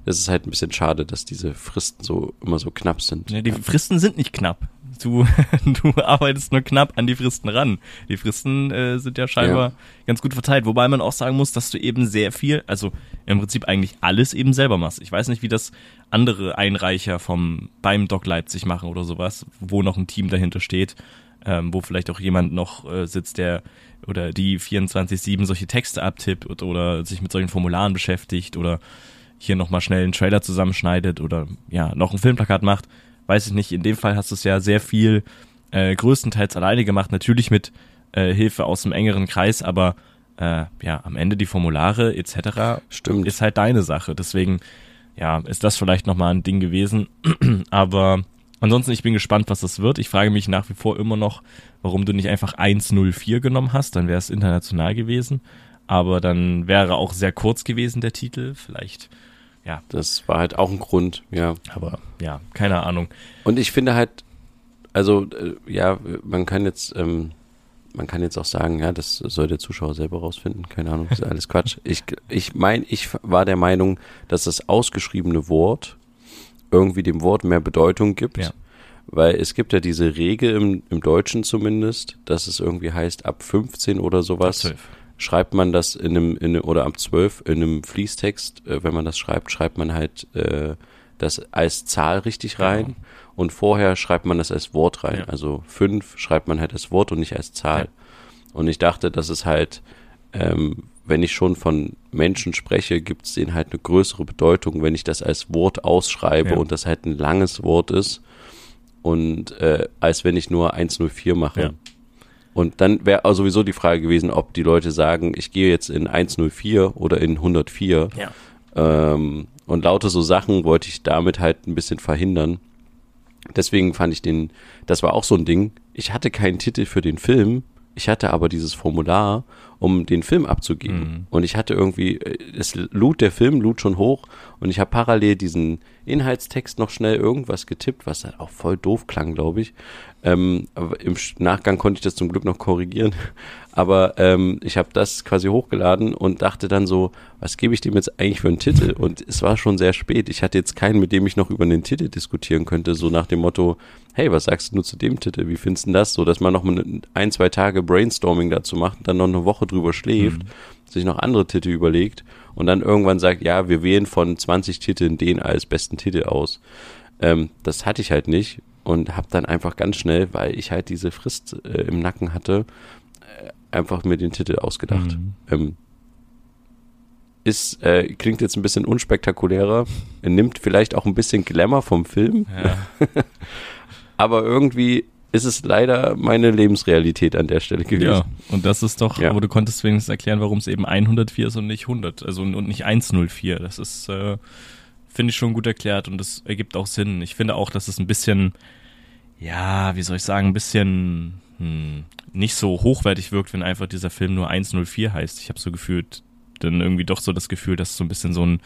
es ist halt ein bisschen schade, dass diese Fristen so immer so knapp sind. Ja, die Fristen sind nicht knapp. Du, du arbeitest nur knapp an die Fristen ran. Die Fristen äh, sind ja scheinbar ja. ganz gut verteilt. Wobei man auch sagen muss, dass du eben sehr viel, also im Prinzip eigentlich alles eben selber machst. Ich weiß nicht, wie das andere Einreicher vom beim Doc Leipzig machen oder sowas, wo noch ein Team dahinter steht, ähm, wo vielleicht auch jemand noch äh, sitzt, der oder die 24-7 solche Texte abtippt oder sich mit solchen Formularen beschäftigt oder hier nochmal schnell einen Trailer zusammenschneidet oder ja, noch ein Filmplakat macht weiß ich nicht, in dem Fall hast du es ja sehr viel äh, größtenteils alleine gemacht, natürlich mit äh, Hilfe aus dem engeren Kreis, aber äh, ja, am Ende die Formulare etc. Stimmt. ist halt deine Sache. Deswegen, ja, ist das vielleicht nochmal ein Ding gewesen. aber ansonsten, ich bin gespannt, was das wird. Ich frage mich nach wie vor immer noch, warum du nicht einfach 104 genommen hast, dann wäre es international gewesen. Aber dann wäre auch sehr kurz gewesen, der Titel. Vielleicht ja. Das war halt auch ein Grund, ja. Aber ja, keine Ahnung. Und ich finde halt, also äh, ja, man kann jetzt, ähm, man kann jetzt auch sagen, ja, das soll der Zuschauer selber rausfinden. Keine Ahnung, das ist alles Quatsch. Ich, ich meine, ich war der Meinung, dass das ausgeschriebene Wort irgendwie dem Wort mehr Bedeutung gibt. Ja. Weil es gibt ja diese Regel im, im Deutschen zumindest, dass es irgendwie heißt, ab 15 oder sowas. Ab 12 schreibt man das in einem, in, oder am 12 in einem Fließtext, äh, wenn man das schreibt, schreibt man halt äh, das als Zahl richtig rein genau. und vorher schreibt man das als Wort rein. Ja. Also 5 schreibt man halt als Wort und nicht als Zahl. Ja. Und ich dachte, das ist halt, ähm, wenn ich schon von Menschen spreche, gibt es denen halt eine größere Bedeutung, wenn ich das als Wort ausschreibe ja. und das halt ein langes Wort ist und äh, als wenn ich nur 104 mache. Und dann wäre also sowieso die Frage gewesen, ob die Leute sagen, ich gehe jetzt in 104 oder in 104. Ja. Ähm, und lauter so Sachen wollte ich damit halt ein bisschen verhindern. Deswegen fand ich den, das war auch so ein Ding. Ich hatte keinen Titel für den Film, ich hatte aber dieses Formular, um den Film abzugeben. Mhm. Und ich hatte irgendwie, es lud der Film, lud schon hoch und ich habe parallel diesen Inhaltstext noch schnell irgendwas getippt, was dann auch voll doof klang, glaube ich. Ähm, aber im Nachgang konnte ich das zum Glück noch korrigieren. Aber ähm, ich habe das quasi hochgeladen und dachte dann so, was gebe ich dem jetzt eigentlich für einen Titel? Und es war schon sehr spät. Ich hatte jetzt keinen, mit dem ich noch über den Titel diskutieren könnte, so nach dem Motto, hey, was sagst du zu dem Titel? Wie findest du das? So, dass man noch mal ein, zwei Tage Brainstorming dazu macht, dann noch eine Woche drüber schläft, mhm. sich noch andere Titel überlegt und dann irgendwann sagt, ja, wir wählen von 20 Titeln den als besten Titel aus. Ähm, das hatte ich halt nicht und habe dann einfach ganz schnell, weil ich halt diese Frist äh, im Nacken hatte, äh, einfach mir den Titel ausgedacht. Mhm. Ähm, ist, äh, klingt jetzt ein bisschen unspektakulärer, nimmt vielleicht auch ein bisschen Glamour vom Film. Ja. aber irgendwie ist es leider meine Lebensrealität an der Stelle gewesen. Ja, und das ist doch, ja. aber du konntest wenigstens erklären, warum es eben 104 ist und nicht 100, also und nicht 104. Das ist, äh, finde ich schon gut erklärt und das ergibt auch Sinn. Ich finde auch, dass es ein bisschen, ja, wie soll ich sagen, ein bisschen hm, nicht so hochwertig wirkt, wenn einfach dieser Film nur 104 heißt. Ich habe so gefühlt, dann irgendwie doch so das Gefühl, dass es so ein bisschen so ein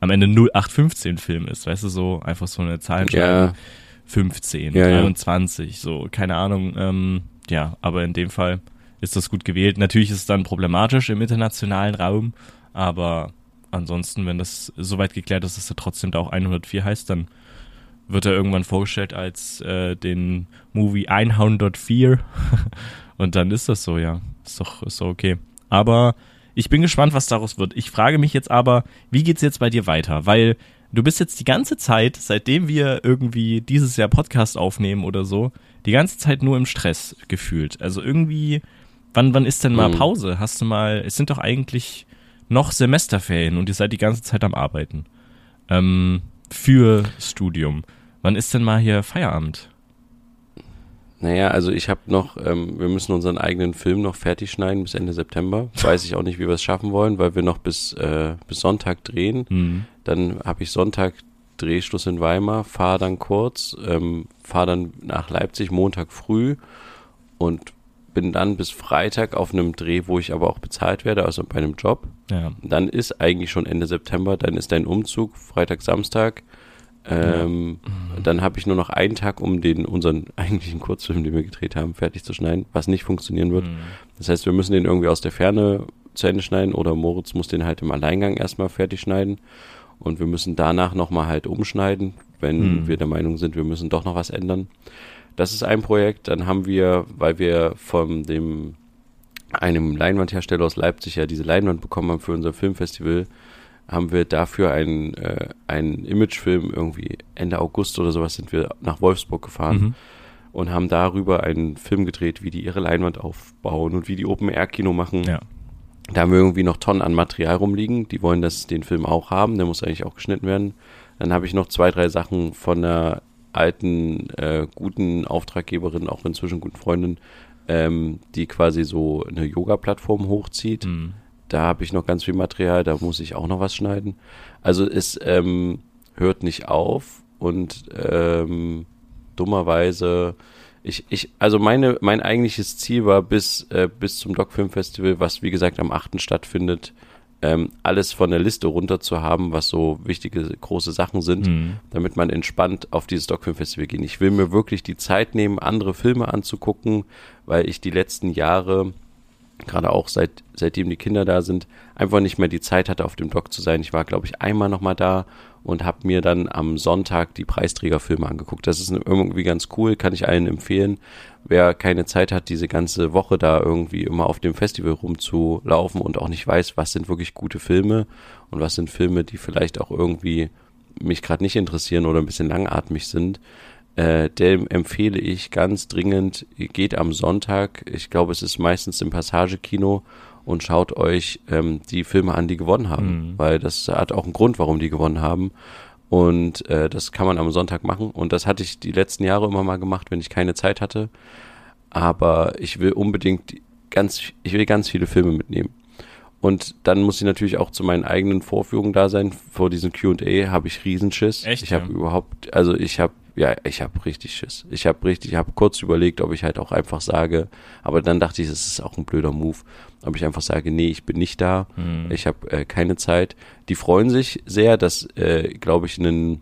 am Ende 0815 Film ist, weißt du, so einfach so eine Zahlenscheibe. Ja 15, ja, 23, ja. so, keine Ahnung. Ähm, ja, aber in dem Fall ist das gut gewählt. Natürlich ist es dann problematisch im internationalen Raum, aber ansonsten, wenn das soweit geklärt ist, dass er trotzdem da auch 104 heißt, dann wird er irgendwann vorgestellt als äh, den Movie 104 und dann ist das so, ja. Ist doch, ist doch okay. Aber ich bin gespannt, was daraus wird. Ich frage mich jetzt aber, wie geht's jetzt bei dir weiter? Weil du bist jetzt die ganze Zeit, seitdem wir irgendwie dieses Jahr Podcast aufnehmen oder so, die ganze Zeit nur im Stress gefühlt. Also irgendwie, wann, wann ist denn mal mhm. Pause? Hast du mal, es sind doch eigentlich noch Semesterferien und ihr seid die ganze Zeit am Arbeiten. Ähm, für Studium. Wann ist denn mal hier Feierabend? Naja, also ich habe noch, ähm, wir müssen unseren eigenen Film noch fertig schneiden bis Ende September. Weiß ich auch nicht, wie wir es schaffen wollen, weil wir noch bis, äh, bis Sonntag drehen. Mhm. Dann habe ich Sonntag Drehschluss in Weimar, fahre dann kurz, ähm, fahre dann nach Leipzig Montag früh und bin dann bis Freitag auf einem Dreh, wo ich aber auch bezahlt werde, also bei einem Job. Ja. Dann ist eigentlich schon Ende September, dann ist dein Umzug, Freitag, Samstag. Ähm, ja. Dann habe ich nur noch einen Tag, um den unseren eigentlichen Kurzfilm, den wir gedreht haben, fertig zu schneiden, was nicht funktionieren wird. Mhm. Das heißt, wir müssen den irgendwie aus der Ferne zu Ende schneiden oder Moritz muss den halt im Alleingang erstmal fertig schneiden und wir müssen danach nochmal halt umschneiden, wenn mhm. wir der Meinung sind, wir müssen doch noch was ändern. Das ist ein Projekt. Dann haben wir, weil wir von dem einem Leinwandhersteller aus Leipzig ja diese Leinwand bekommen haben für unser Filmfestival, haben wir dafür einen, äh, einen Imagefilm irgendwie Ende August oder sowas sind wir nach Wolfsburg gefahren mhm. und haben darüber einen Film gedreht, wie die ihre Leinwand aufbauen und wie die Open Air Kino machen. Ja. Da haben wir irgendwie noch Tonnen an Material rumliegen. Die wollen das, den Film auch haben. Der muss eigentlich auch geschnitten werden. Dann habe ich noch zwei, drei Sachen von einer alten, äh, guten Auftraggeberin, auch inzwischen guten Freundin, ähm, die quasi so eine Yoga-Plattform hochzieht. Mhm. Da habe ich noch ganz viel Material, da muss ich auch noch was schneiden. Also es ähm, hört nicht auf und ähm, dummerweise ich, ich, also meine, mein eigentliches Ziel war bis, äh, bis zum Doc Film Festival, was wie gesagt am 8. stattfindet, ähm, alles von der Liste runter zu haben, was so wichtige große Sachen sind, mhm. damit man entspannt auf dieses Doc Film Festival geht. Ich will mir wirklich die Zeit nehmen, andere Filme anzugucken, weil ich die letzten Jahre gerade auch seit, seitdem die Kinder da sind, einfach nicht mehr die Zeit hatte, auf dem Doc zu sein. Ich war, glaube ich, einmal nochmal da und habe mir dann am Sonntag die Preisträgerfilme angeguckt. Das ist irgendwie ganz cool, kann ich allen empfehlen. Wer keine Zeit hat, diese ganze Woche da irgendwie immer auf dem Festival rumzulaufen und auch nicht weiß, was sind wirklich gute Filme und was sind Filme, die vielleicht auch irgendwie mich gerade nicht interessieren oder ein bisschen langatmig sind, äh, dem empfehle ich ganz dringend, geht am Sonntag, ich glaube, es ist meistens im Passagekino und schaut euch ähm, die Filme an, die gewonnen haben, mhm. weil das hat auch einen Grund, warum die gewonnen haben. Und äh, das kann man am Sonntag machen. Und das hatte ich die letzten Jahre immer mal gemacht, wenn ich keine Zeit hatte. Aber ich will unbedingt ganz, ich will ganz viele Filme mitnehmen. Und dann muss ich natürlich auch zu meinen eigenen Vorführungen da sein. Vor diesem Q&A habe ich Riesenschiss. Echt? Ich habe überhaupt, also ich habe ja, ich habe richtig Schiss. Ich habe richtig, ich habe kurz überlegt, ob ich halt auch einfach sage, aber dann dachte ich, es ist auch ein blöder Move, ob ich einfach sage, nee, ich bin nicht da, mhm. ich habe äh, keine Zeit. Die freuen sich sehr, dass, äh, glaube ich, ein,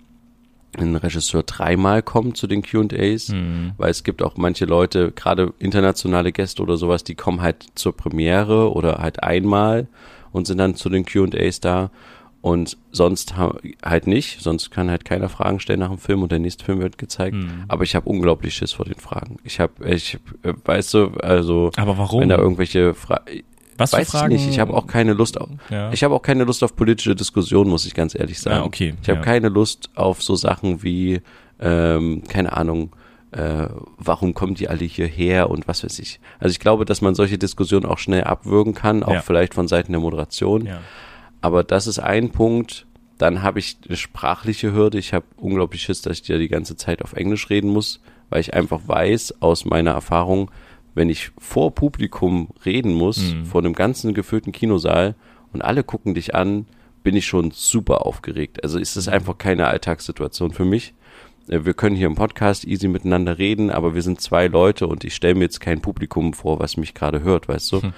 ein Regisseur dreimal kommt zu den Q&As, mhm. weil es gibt auch manche Leute, gerade internationale Gäste oder sowas, die kommen halt zur Premiere oder halt einmal und sind dann zu den Q&As da und sonst halt nicht, sonst kann halt keiner Fragen stellen nach dem Film und der nächste Film wird gezeigt. Mhm. Aber ich habe unglaublich Schiss vor den Fragen. Ich habe, ich, äh, weißt du, also, aber warum? Wenn da irgendwelche Fragen, was weiß ich nicht. Ich habe auch keine Lust auf. Ja. Ich habe auch keine Lust auf politische Diskussionen, muss ich ganz ehrlich sagen. Ja, okay. Ich habe ja. keine Lust auf so Sachen wie, ähm, keine Ahnung, äh, warum kommen die alle hierher und was weiß ich. Also ich glaube, dass man solche Diskussionen auch schnell abwürgen kann, auch vielleicht von Seiten der Moderation. Aber das ist ein Punkt. Dann habe ich eine sprachliche Hürde. Ich habe unglaublich Schiss, dass ich dir die ganze Zeit auf Englisch reden muss, weil ich einfach weiß aus meiner Erfahrung, wenn ich vor Publikum reden muss, mhm. vor einem ganzen gefüllten Kinosaal und alle gucken dich an, bin ich schon super aufgeregt. Also ist es mhm. einfach keine Alltagssituation für mich. Äh, wir können hier im Podcast easy miteinander reden, aber wir sind zwei Leute und ich stelle mir jetzt kein Publikum vor, was mich gerade hört, weißt du? Hm.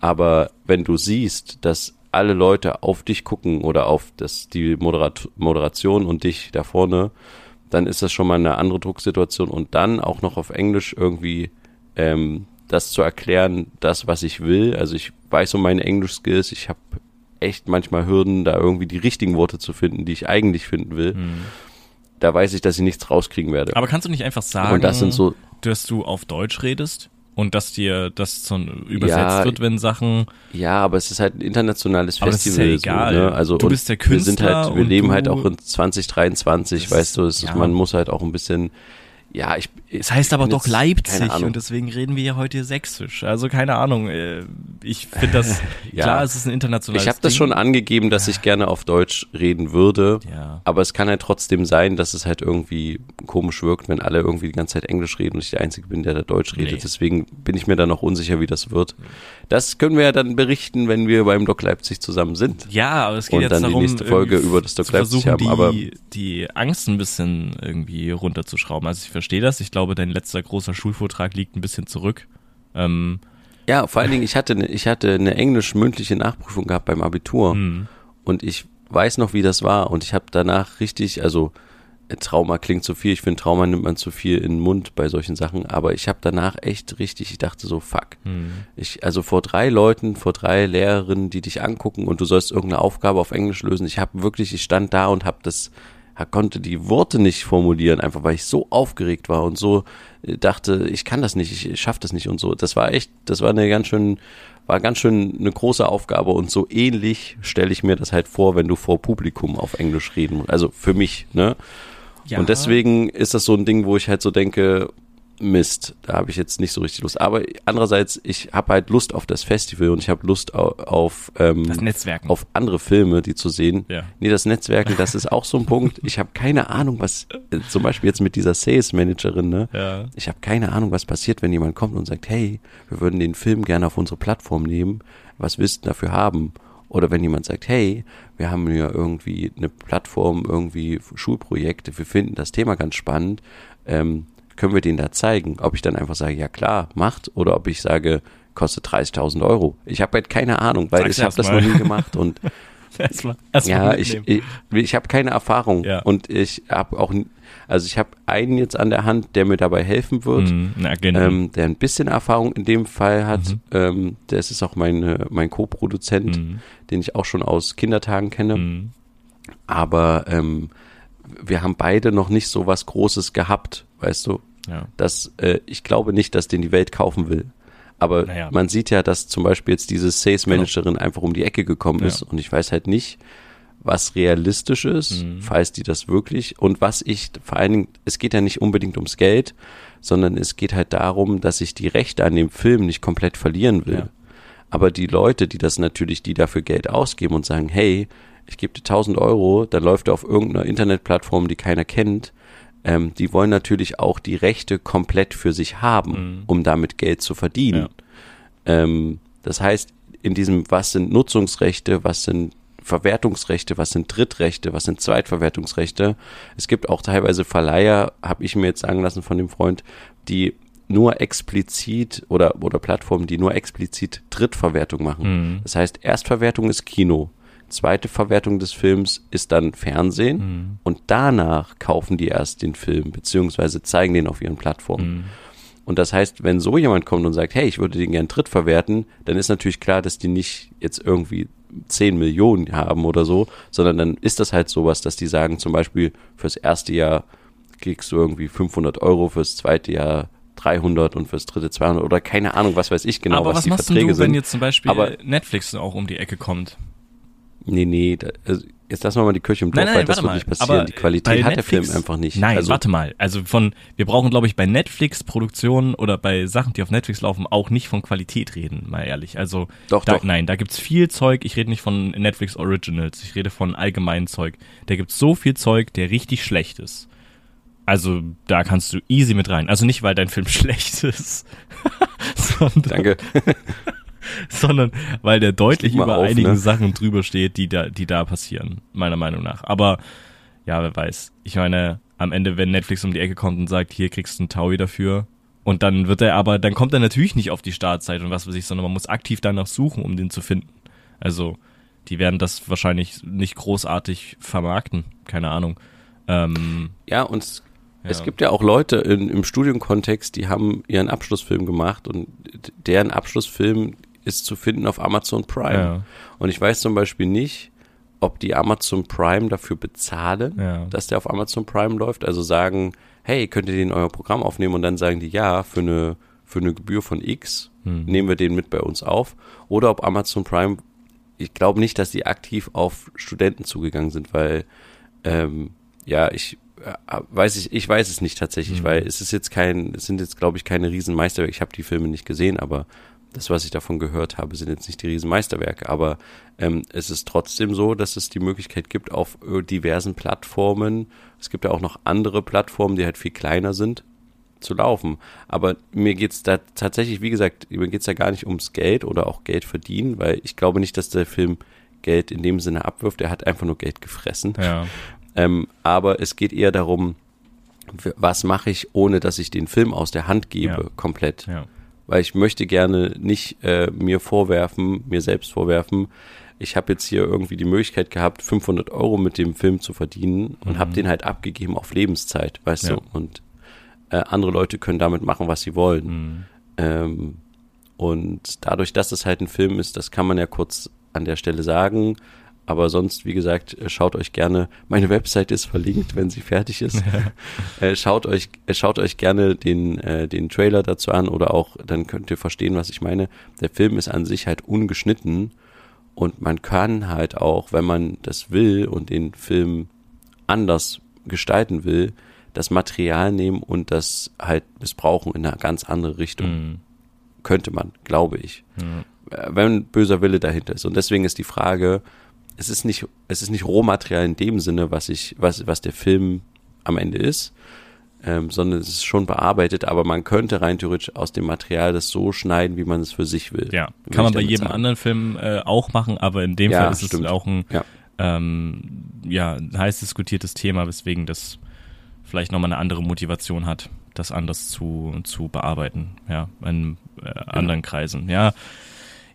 Aber wenn du siehst, dass alle Leute auf dich gucken oder auf das, die Moderat Moderation und dich da vorne, dann ist das schon mal eine andere Drucksituation und dann auch noch auf Englisch irgendwie ähm, das zu erklären, das, was ich will. Also ich weiß um meine Englisch-Skills, ich habe echt manchmal Hürden, da irgendwie die richtigen Worte zu finden, die ich eigentlich finden will. Mhm da weiß ich, dass ich nichts rauskriegen werde. Aber kannst du nicht einfach sagen, und das sind so, dass du auf Deutsch redest? Und dass dir das so übersetzt ja, wird, wenn Sachen. Ja, aber es ist halt ein internationales aber Festival. Das ist ja egal. So, ne? Also du bist der Künstler. Wir sind halt, wir leben halt auch in 2023, weißt du, ja. man muss halt auch ein bisschen ja, ich. Es heißt aber doch Leipzig und deswegen reden wir ja heute sächsisch. Also keine Ahnung. Äh, ich finde das ja. klar, es ist ein internationales. Ich habe das schon angegeben, dass ich gerne auf Deutsch reden würde. Ja. Aber es kann halt trotzdem sein, dass es halt irgendwie komisch wirkt, wenn alle irgendwie die ganze Zeit Englisch reden und ich der Einzige bin, der da Deutsch redet. Nee. Deswegen bin ich mir da noch unsicher, wie das wird. Das können wir ja dann berichten, wenn wir beim Doc Leipzig zusammen sind. Ja, aber es geht und jetzt dann darum, die nächste Folge über das Doc Leipzig haben. Die, aber die Angst ein bisschen irgendwie runterzuschrauben. Also ich verstehe das. Ich glaube, dein letzter großer Schulvortrag liegt ein bisschen zurück. Ähm, ja, vor allen Dingen, ich hatte, ne, ich hatte eine englisch-mündliche Nachprüfung gehabt beim Abitur hm. und ich weiß noch, wie das war und ich habe danach richtig, also Trauma klingt zu viel, ich finde Trauma nimmt man zu viel in den Mund bei solchen Sachen, aber ich habe danach echt richtig, ich dachte so, fuck. Hm. Ich, also vor drei Leuten, vor drei Lehrerinnen, die dich angucken und du sollst irgendeine Aufgabe auf Englisch lösen, ich habe wirklich, ich stand da und habe das konnte die Worte nicht formulieren, einfach weil ich so aufgeregt war und so äh, dachte, ich kann das nicht, ich schaff das nicht und so. Das war echt, das war eine ganz schön, war ganz schön eine große Aufgabe und so ähnlich stelle ich mir das halt vor, wenn du vor Publikum auf Englisch reden musst. Also für mich, ne? Ja. Und deswegen ist das so ein Ding, wo ich halt so denke, Mist, da habe ich jetzt nicht so richtig Lust. Aber andererseits, ich habe halt Lust auf das Festival und ich habe Lust auf, auf, ähm, das Netzwerken. auf andere Filme, die zu sehen. Ja. Nee, das Netzwerken, das ist auch so ein Punkt. Ich habe keine Ahnung, was, äh, zum Beispiel jetzt mit dieser Sales Managerin, ne? Ja. Ich habe keine Ahnung, was passiert, wenn jemand kommt und sagt, hey, wir würden den Film gerne auf unsere Plattform nehmen. Was willst du dafür haben? Oder wenn jemand sagt, hey, wir haben ja irgendwie eine Plattform, irgendwie Schulprojekte, wir finden das Thema ganz spannend, ähm, können wir den da zeigen? Ob ich dann einfach sage, ja klar, macht, oder ob ich sage, kostet 30.000 Euro. Ich habe halt keine Ahnung, weil Sag's ich habe das noch nie gemacht und erstmal, erstmal ja, ich, ich, ich habe keine Erfahrung ja. und ich habe auch, also ich habe einen jetzt an der Hand, der mir dabei helfen wird, mhm, na, genau. ähm, der ein bisschen Erfahrung in dem Fall hat. Mhm. Ähm, der ist auch mein, mein Co-Produzent, mhm. den ich auch schon aus Kindertagen kenne. Mhm. Aber ähm, wir haben beide noch nicht so was Großes gehabt, weißt du? Ja. Dass äh, ich glaube nicht, dass den die Welt kaufen will. Aber naja. man sieht ja, dass zum Beispiel jetzt diese Sales Managerin genau. einfach um die Ecke gekommen ja. ist und ich weiß halt nicht, was realistisch ist, mhm. falls die das wirklich und was ich vor allen Dingen, es geht ja nicht unbedingt ums Geld, sondern es geht halt darum, dass ich die Rechte an dem Film nicht komplett verlieren will. Ja. Aber die Leute, die das natürlich, die dafür Geld ausgeben und sagen, hey, ich gebe dir 1000 Euro, dann läuft er auf irgendeiner Internetplattform, die keiner kennt, ähm, die wollen natürlich auch die Rechte komplett für sich haben, mhm. um damit Geld zu verdienen. Ja. Ähm, das heißt, in diesem, was sind Nutzungsrechte, was sind Verwertungsrechte, was sind Drittrechte, was sind Zweitverwertungsrechte. Es gibt auch teilweise Verleiher, habe ich mir jetzt sagen lassen von dem Freund, die nur explizit oder, oder Plattformen, die nur explizit Drittverwertung machen. Mhm. Das heißt, Erstverwertung ist Kino. Zweite Verwertung des Films ist dann Fernsehen mhm. und danach kaufen die erst den Film, beziehungsweise zeigen den auf ihren Plattformen. Mhm. Und das heißt, wenn so jemand kommt und sagt, hey, ich würde den gern dritt verwerten, dann ist natürlich klar, dass die nicht jetzt irgendwie 10 Millionen haben oder so, sondern dann ist das halt sowas, dass die sagen, zum Beispiel fürs erste Jahr kriegst du irgendwie 500 Euro, fürs zweite Jahr 300 und fürs dritte 200 oder keine Ahnung, was weiß ich genau, Aber was, was die machst Verträge du, sind. wenn jetzt zum Beispiel Aber Netflix auch um die Ecke kommt? Nee, nee, da, also Jetzt lassen wir mal die Kirche im Dorf, Nein, nein, weil das wird nicht passieren. Aber die Qualität bei hat der Film Netflix- einfach nicht. Nein, also, warte mal. Also von, wir brauchen, glaube ich, bei Netflix-Produktionen oder bei Sachen, die auf Netflix laufen, auch nicht von Qualität reden, mal ehrlich. Also Doch, da, doch. nein, da gibt's viel Zeug. Ich rede nicht von Netflix Originals, ich rede von allgemeinen Zeug. Da gibt's so viel Zeug, der richtig schlecht ist. Also da kannst du easy mit rein. Also nicht, weil dein Film schlecht ist, Danke. sondern weil der deutlich über auf, einigen ne? Sachen drüber steht, die da, die da passieren, meiner Meinung nach. Aber ja, wer weiß. Ich meine, am Ende, wenn Netflix um die Ecke kommt und sagt, hier kriegst du einen Taui dafür, und dann wird er aber, dann kommt er natürlich nicht auf die Startzeit und was weiß ich, sondern man muss aktiv danach suchen, um den zu finden. Also, die werden das wahrscheinlich nicht großartig vermarkten, keine Ahnung. Ähm, Ja, und es, es Ja. gibt ja auch Leute in, im Studienkontext, die haben ihren Abschlussfilm gemacht und deren Abschlussfilm ist zu finden auf Amazon Prime. Ja. Und ich weiß zum Beispiel nicht, ob die Amazon Prime dafür bezahlen, Ja. dass der auf Amazon Prime läuft. Also sagen, hey, könnt ihr den in euer Programm aufnehmen? Und dann sagen die, ja, für eine, für eine Gebühr von X Hm. nehmen wir den mit bei uns auf. Oder ob Amazon Prime, ich glaube nicht, dass die aktiv auf Studenten zugegangen sind, weil, ähm, ja, ich äh, weiß ich, ich weiß es nicht tatsächlich, Mhm. weil es ist jetzt kein, es sind jetzt, glaube ich, keine Riesenmeisterwerke. Ich habe die Filme nicht gesehen, aber das, was ich davon gehört habe, sind jetzt nicht die Riesenmeisterwerke. Aber ähm, es ist trotzdem so, dass es die Möglichkeit gibt, auf äh, diversen Plattformen, es gibt ja auch noch andere Plattformen, die halt viel kleiner sind, zu laufen. Aber mir geht's da tatsächlich, wie gesagt, mir geht's da gar nicht ums Geld oder auch Geld verdienen, weil ich glaube nicht, dass der Film Geld in dem Sinne abwirft. Er hat einfach nur Geld gefressen. ja. Ähm, aber es geht eher darum, was mache ich, ohne dass ich den Film aus der Hand gebe, Ja. komplett. Ja. Weil ich möchte gerne nicht äh, mir vorwerfen, mir selbst vorwerfen, ich habe jetzt hier irgendwie die Möglichkeit gehabt, 500 Euro mit dem Film zu verdienen und habe den halt abgegeben auf Lebenszeit, weißt Mhm. Ja. du? Und äh, andere Leute können damit machen, was sie wollen. Mhm. Ähm, und dadurch, dass es halt ein Film ist, das kann man ja kurz an der Stelle sagen. Aber sonst, wie gesagt, äh, schaut euch gerne, meine Website ist verlinkt, wenn sie fertig ist. äh, schaut euch, äh, schaut euch gerne den, den Trailer dazu an oder auch, dann könnt ihr verstehen, was ich meine. Der Film ist an sich halt ungeschnitten und man kann halt auch, wenn man das will und den Film anders gestalten will, das Material nehmen und das halt missbrauchen in eine ganz andere Richtung Mhm. könnte man, glaube ich. Ja. Äh, Wenn böser Wille dahinter ist. Und deswegen ist die Frage, es ist nicht, es ist nicht Rohmaterial in dem Sinne, was ich, was, was der Film am Ende ist, ähm, sondern es ist schon bearbeitet, aber man könnte rein theoretisch aus dem Material das so schneiden, wie man es für sich will. Ja, kann man bei jedem sagen. anderen Film äh, auch machen, aber in dem Ja, Fall ist stimmt. es auch ein Ja. ähm, ja, ein heiß diskutiertes Thema, weswegen das vielleicht nochmal eine andere Motivation hat, das anders zu, zu bearbeiten, ja, in äh, anderen Kreisen. Ja,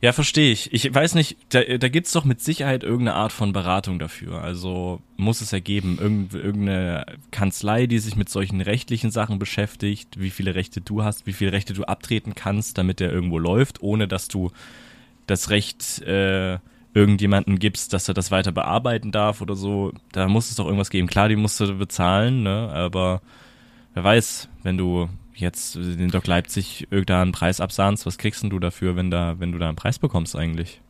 ja, verstehe ich. Ich weiß nicht, da, da gibt's doch mit Sicherheit irgendeine Art von Beratung dafür. Also muss es ergeben, irgend, irgendeine Kanzlei, die sich mit solchen rechtlichen Sachen beschäftigt, wie viele Rechte du hast, wie viele Rechte du abtreten kannst, damit der irgendwo läuft, ohne dass du das Recht äh, irgendjemanden gibst, dass er das weiter bearbeiten darf oder so. Da muss es doch irgendwas geben. Klar, die musst du bezahlen, ne? aber wer weiß, wenn du jetzt den Doc Leipzig irgendeinen Preis absahnst, was kriegst denn du dafür, wenn da, wenn du da einen Preis bekommst eigentlich?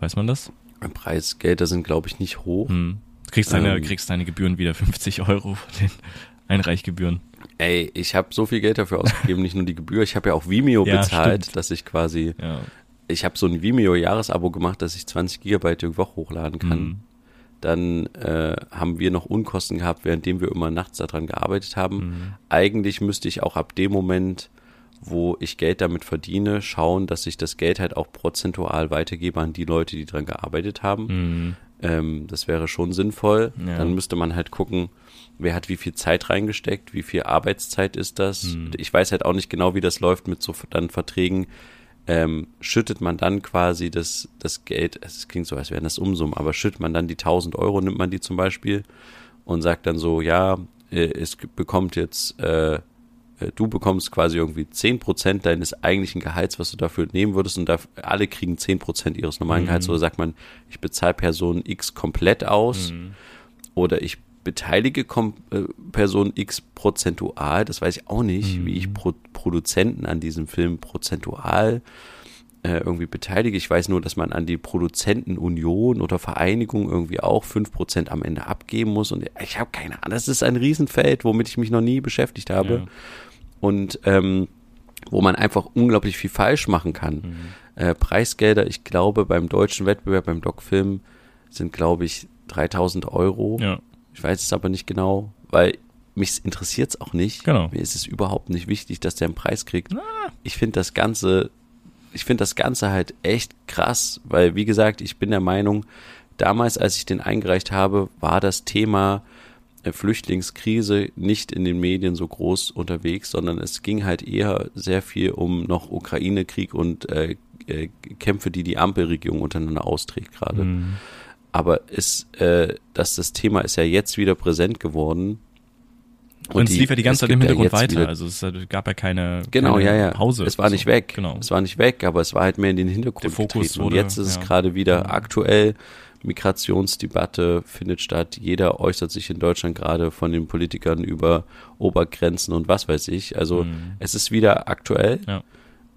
Weiß man das? Preisgelder sind, glaube ich, nicht hoch. Hm. Du kriegst deine, Ähm. kriegst deine Gebühren wieder 50 Euro von den Einreichgebühren. Ey, ich habe so viel Geld dafür ausgegeben, nicht nur die Gebühr, ich habe ja auch Vimeo Ja, bezahlt, stimmt. dass ich quasi Ja. ich habe so ein Vimeo-Jahresabo gemacht, dass ich 20 Gigabyte die Woche hochladen kann. Mhm. Dann äh, haben wir noch Unkosten gehabt, währenddem wir immer nachts daran gearbeitet haben. Mhm. Eigentlich müsste ich auch ab dem Moment, wo ich Geld damit verdiene, schauen, dass ich das Geld halt auch prozentual weitergebe an die Leute, die dran gearbeitet haben. Mhm. Ähm, das wäre schon sinnvoll. Ja. Dann müsste man halt gucken, wer hat wie viel Zeit reingesteckt, wie viel Arbeitszeit ist das. Mhm. Ich weiß halt auch nicht genau, wie das läuft mit so dann Verträgen. Ähm, schüttet man dann quasi das, das Geld, es klingt so, als wären das Umsummen, aber schüttet man dann die 1000 Euro, nimmt man die zum Beispiel und sagt dann so, ja, äh, es bekommt jetzt, äh, äh, du bekommst quasi irgendwie 10% deines eigentlichen Gehalts, was du dafür nehmen würdest und daf- alle kriegen 10% ihres normalen Mhm. Gehalts oder sagt man, ich bezahle Person X komplett aus Mhm. oder ich beteilige Kom äh, Person X prozentual, das weiß ich auch nicht, Mhm. wie ich Pro Produzenten an diesem Film prozentual äh, irgendwie beteilige. Ich weiß nur, dass man an die Produzentenunion oder Vereinigung irgendwie auch 5% am Ende abgeben muss. Und ich habe keine Ahnung. Das ist ein Riesenfeld, womit ich mich noch nie beschäftigt habe. Ja. Und ähm, wo man einfach unglaublich viel falsch machen kann. Mhm. Äh, Preisgelder, ich glaube, beim deutschen Wettbewerb, beim Doc-Film sind, glaube ich, 3000 Euro. Ja. Ich weiß es aber nicht genau, weil mich interessiert es auch nicht. Genau. Mir ist es überhaupt nicht wichtig, dass der einen Preis kriegt. Ah. Ich finde das Ganze, ich finde das Ganze halt echt krass, weil, wie gesagt, ich bin der Meinung, damals, als ich den eingereicht habe, war das Thema äh, Flüchtlingskrise nicht in den Medien so groß unterwegs, sondern es ging halt eher sehr viel um noch Ukraine-Krieg und äh, äh, Kämpfe, die die Ampelregierung untereinander austrägt gerade. Mhm. Aber ist, äh, dass das Thema ist ja jetzt wieder präsent geworden. Und, und es lief ja die ganze Zeit im Hintergrund ja weiter. Also es gab ja keine, genau, keine ja, ja. Pause. Es war so. nicht weg. Genau. Es war nicht weg, aber es war halt mehr in den Hintergrund Der Fokus getreten. Und jetzt ist ja. es gerade wieder aktuell. Migrationsdebatte findet statt. Jeder äußert sich in Deutschland gerade von den Politikern über Obergrenzen und was weiß ich. Also mhm. es ist wieder aktuell. Ja.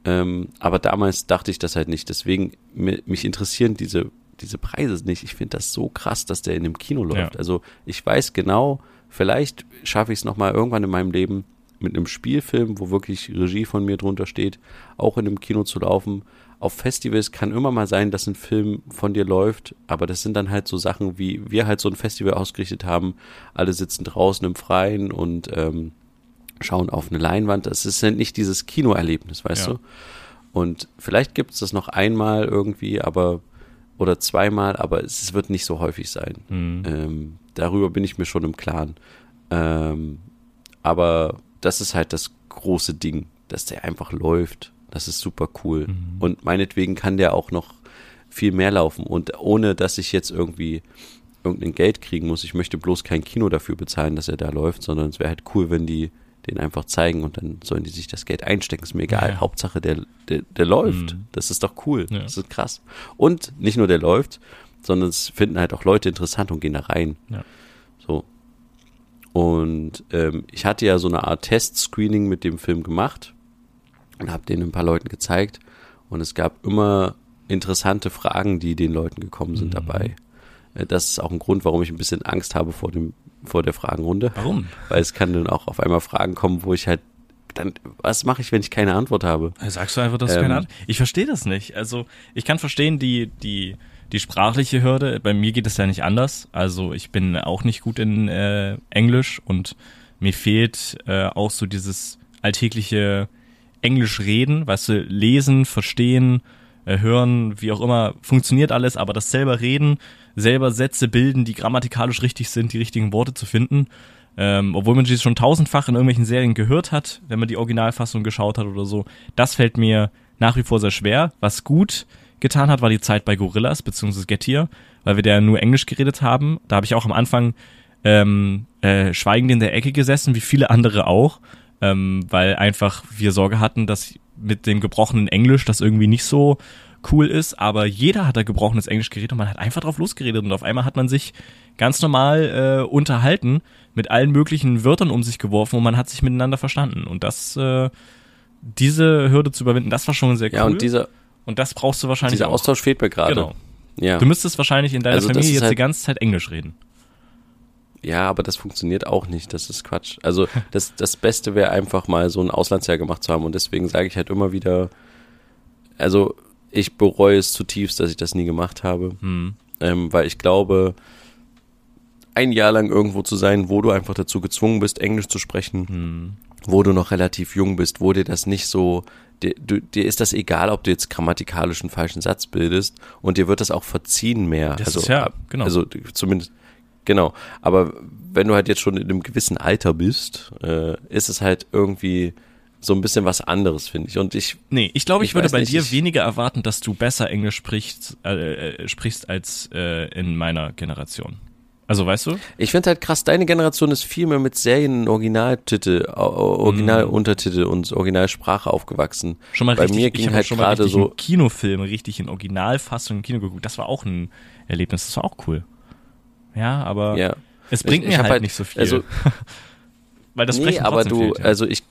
Ähm, aber damals dachte ich das halt nicht. Deswegen, mich interessieren diese diese Preise nicht. Ich finde das so krass, dass der in dem Kino läuft. Ja. Also ich weiß genau, vielleicht schaffe ich es nochmal irgendwann in meinem Leben mit einem Spielfilm, wo wirklich Regie von mir drunter steht, auch in einem Kino zu laufen. Auf Festivals kann immer mal sein, dass ein Film von dir läuft, aber das sind dann halt so Sachen, wie wir halt so ein Festival ausgerichtet haben. Alle sitzen draußen im Freien und ähm, schauen auf eine Leinwand. Das ist halt nicht dieses Kinoerlebnis, weißt ja. du? Und vielleicht gibt es das noch einmal irgendwie, aber oder zweimal, aber es wird nicht so häufig sein. Mhm. Ähm, darüber bin ich mir schon im Klaren. Ähm, aber das ist halt das große Ding, dass der einfach läuft. Das ist super cool. Mhm. Und meinetwegen kann der auch noch viel mehr laufen. Und ohne, dass ich jetzt irgendwie irgendein Geld kriegen muss. Ich möchte bloß kein Kino dafür bezahlen, dass er da läuft, sondern es wäre halt cool, wenn die den einfach zeigen und dann sollen die sich das Geld einstecken. Ist mir egal. Ja. Hauptsache, der, der, der läuft. Mhm. Das ist doch cool. Ja. Das ist krass. Und nicht nur der läuft, sondern es finden halt auch Leute interessant und gehen da rein. Ja. So. Und ähm, ich hatte ja so eine Art Test-Screening mit dem Film gemacht und habe den ein paar Leuten gezeigt. Und es gab immer interessante Fragen, die den Leuten gekommen sind mhm. dabei. Äh, das ist auch ein Grund, warum ich ein bisschen Angst habe vor dem vor der Fragenrunde. Warum? Weil es kann dann auch auf einmal Fragen kommen, wo ich halt dann, was mache ich, wenn ich keine Antwort habe? Sagst du einfach, dass ähm, du keine ähm, Antwort Ich verstehe das nicht. Also, ich kann verstehen, die, die, die sprachliche Hürde. Bei mir geht es ja nicht anders. Also, ich bin auch nicht gut in äh, Englisch und mir fehlt äh, auch so dieses alltägliche Englisch reden, weißt du, lesen, verstehen, äh, hören, wie auch immer, funktioniert alles, aber das selber reden, selber Sätze bilden, die grammatikalisch richtig sind, die richtigen Worte zu finden, ähm, obwohl man sie schon tausendfach in irgendwelchen Serien gehört hat, wenn man die Originalfassung geschaut hat oder so, das fällt mir nach wie vor sehr schwer. Was gut getan hat, war die Zeit bei Gorillas bzw. Getir, weil wir da nur Englisch geredet haben. Da habe ich auch am Anfang ähm, äh, schweigend in der Ecke gesessen, wie viele andere auch, ähm, weil einfach wir Sorge hatten, dass mit dem gebrochenen Englisch das irgendwie nicht so cool ist, aber jeder hat da gebrochenes Englisch geredet und man hat einfach drauf losgeredet und auf einmal hat man sich ganz normal äh, unterhalten, mit allen möglichen Wörtern um sich geworfen und man hat sich miteinander verstanden und das, äh, diese Hürde zu überwinden, das war schon sehr cool. Ja, und dieser, und das brauchst du wahrscheinlich Dieser Austausch fehlt mir gerade. Genau. Ja. Du müsstest wahrscheinlich in deiner also Familie jetzt halt die ganze Zeit Englisch reden. Ja, aber das funktioniert auch nicht. Das ist Quatsch. Also das, das Beste wäre einfach mal so ein Auslandsjahr gemacht zu haben. Und deswegen sage ich halt immer wieder, also ich bereue es zutiefst, dass ich das nie gemacht habe. Hm. Ähm, weil ich glaube, ein Jahr lang irgendwo zu sein, wo du einfach dazu gezwungen bist, Englisch zu sprechen, hm. wo du noch relativ jung bist, wo dir das nicht so, dir, du, dir ist das egal, ob du jetzt grammatikalisch einen falschen Satz bildest und dir wird das auch verziehen mehr. Das also, ist ja, genau. Also zumindest Genau. Aber wenn du halt jetzt schon in einem gewissen Alter bist, äh, ist es halt irgendwie so ein bisschen was anderes, finde ich. Und ich. Nee, ich glaube, ich, ich würde bei nicht, dir weniger erwarten, dass du besser Englisch sprichst, äh, äh, sprichst als äh, in meiner Generation. Also weißt du? Ich finde halt krass, deine Generation ist viel mehr mit Serien Originaltitel, Originaluntertitel und Originalsprache aufgewachsen. Schon mal Bei richtig, mir ging halt gerade so Kinofilm richtig in Originalfassung im Kino geguckt. Das war auch ein Erlebnis, das war auch cool. Ja, aber ja. es bringt ich, mir ich halt, halt, nicht so viel. Also, Weil das Sprechen nee, aber du, fehlt, ja. also ich,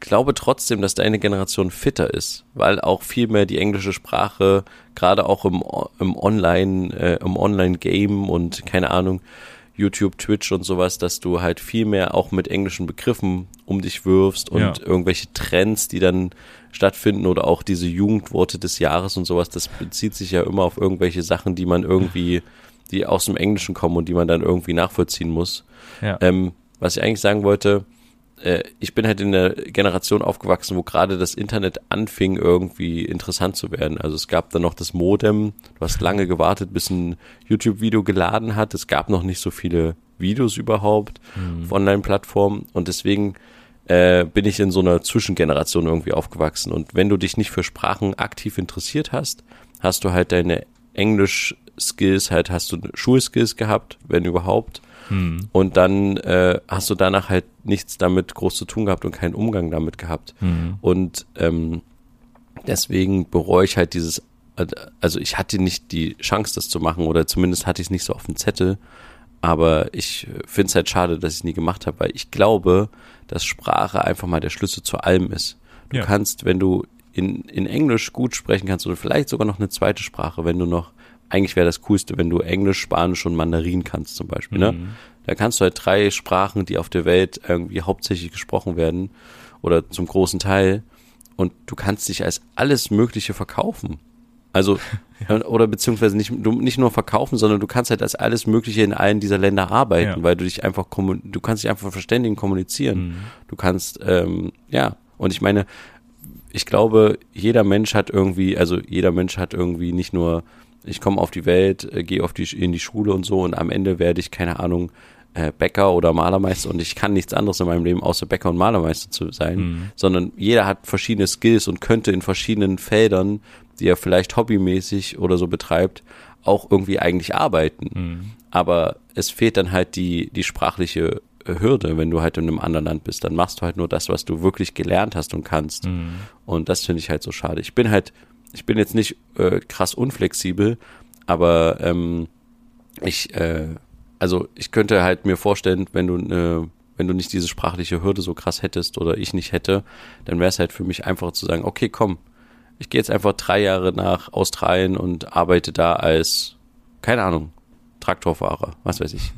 glaube trotzdem, dass deine Generation fitter ist, weil auch viel mehr die englische Sprache, gerade auch im, im Online, äh, im Online-Game und keine Ahnung, YouTube, Twitch und sowas, dass du halt viel mehr auch mit englischen Begriffen um dich wirfst und ja. irgendwelche Trends, die dann stattfinden oder auch diese Jugendworte des Jahres und sowas, das bezieht sich ja immer auf irgendwelche Sachen, die man irgendwie, die aus dem Englischen kommen und die man dann irgendwie nachvollziehen muss. Ja. Ähm, was ich eigentlich sagen wollte, äh, ich bin halt in der Generation aufgewachsen, wo gerade das Internet anfing, irgendwie interessant zu werden. Also es gab dann noch das Modem, du hast lange gewartet, bis ein YouTube-Video geladen hat. Es gab noch nicht so viele Videos überhaupt mhm. auf Online-Plattformen und deswegen äh, bin ich in so einer Zwischengeneration irgendwie aufgewachsen. Und wenn du dich nicht für Sprachen aktiv interessiert hast, hast du halt deine Englisch-Skills, halt hast du Schulskills gehabt, wenn überhaupt. Hm. Und dann äh, hast du danach halt nichts damit groß zu tun gehabt und keinen Umgang damit gehabt. Hm. Und ähm, deswegen bereue ich halt dieses, also ich hatte nicht die Chance, das zu machen oder zumindest hatte ich es nicht so auf dem Zettel. Aber ich finde es halt schade, dass ich es nie gemacht habe, weil ich glaube, dass Sprache einfach mal der Schlüssel zu allem ist. Du ja. kannst, wenn du in, in Englisch gut sprechen kannst oder vielleicht sogar noch eine zweite Sprache, wenn du noch eigentlich wäre das Coolste, wenn du Englisch, Spanisch und Mandarin kannst zum Beispiel. Ne? Mhm. Ne? Da kannst du halt drei Sprachen, die auf der Welt irgendwie hauptsächlich gesprochen werden oder zum großen Teil und du kannst dich als alles Mögliche verkaufen. Also, ja. oder beziehungsweise nicht, du, nicht nur verkaufen, sondern du kannst halt als alles Mögliche in allen dieser Länder arbeiten, ja. weil du dich einfach, du kannst dich einfach verständigen, kommunizieren. Mhm. Du kannst, ähm, ja, und ich meine, ich glaube, jeder Mensch hat irgendwie, also jeder Mensch hat irgendwie nicht nur ich komme auf die Welt, äh, gehe auf die, in die Schule und so und am Ende werde ich, keine Ahnung, äh, Bäcker oder Malermeister und ich kann nichts anderes in meinem Leben außer Bäcker und Malermeister zu sein, mhm. sondern jeder hat verschiedene Skills und könnte in verschiedenen Feldern, die er vielleicht hobbymäßig oder so betreibt, auch irgendwie eigentlich arbeiten. Mhm. Aber es fehlt dann halt die, die sprachliche äh, Hürde, wenn du halt in einem anderen Land bist. Dann machst du halt nur das, was du wirklich gelernt hast und kannst. Mhm. Und das finde ich halt so schade. Ich bin halt ich bin jetzt nicht äh, krass unflexibel, aber ähm, ich, äh, also ich könnte halt mir vorstellen, wenn du eine wenn du nicht diese sprachliche Hürde so krass hättest oder ich nicht hätte, dann wäre es halt für mich einfacher zu sagen, okay, komm, ich gehe jetzt einfach drei Jahre nach Australien und arbeite da als, keine Ahnung, Traktorfahrer, was weiß ich.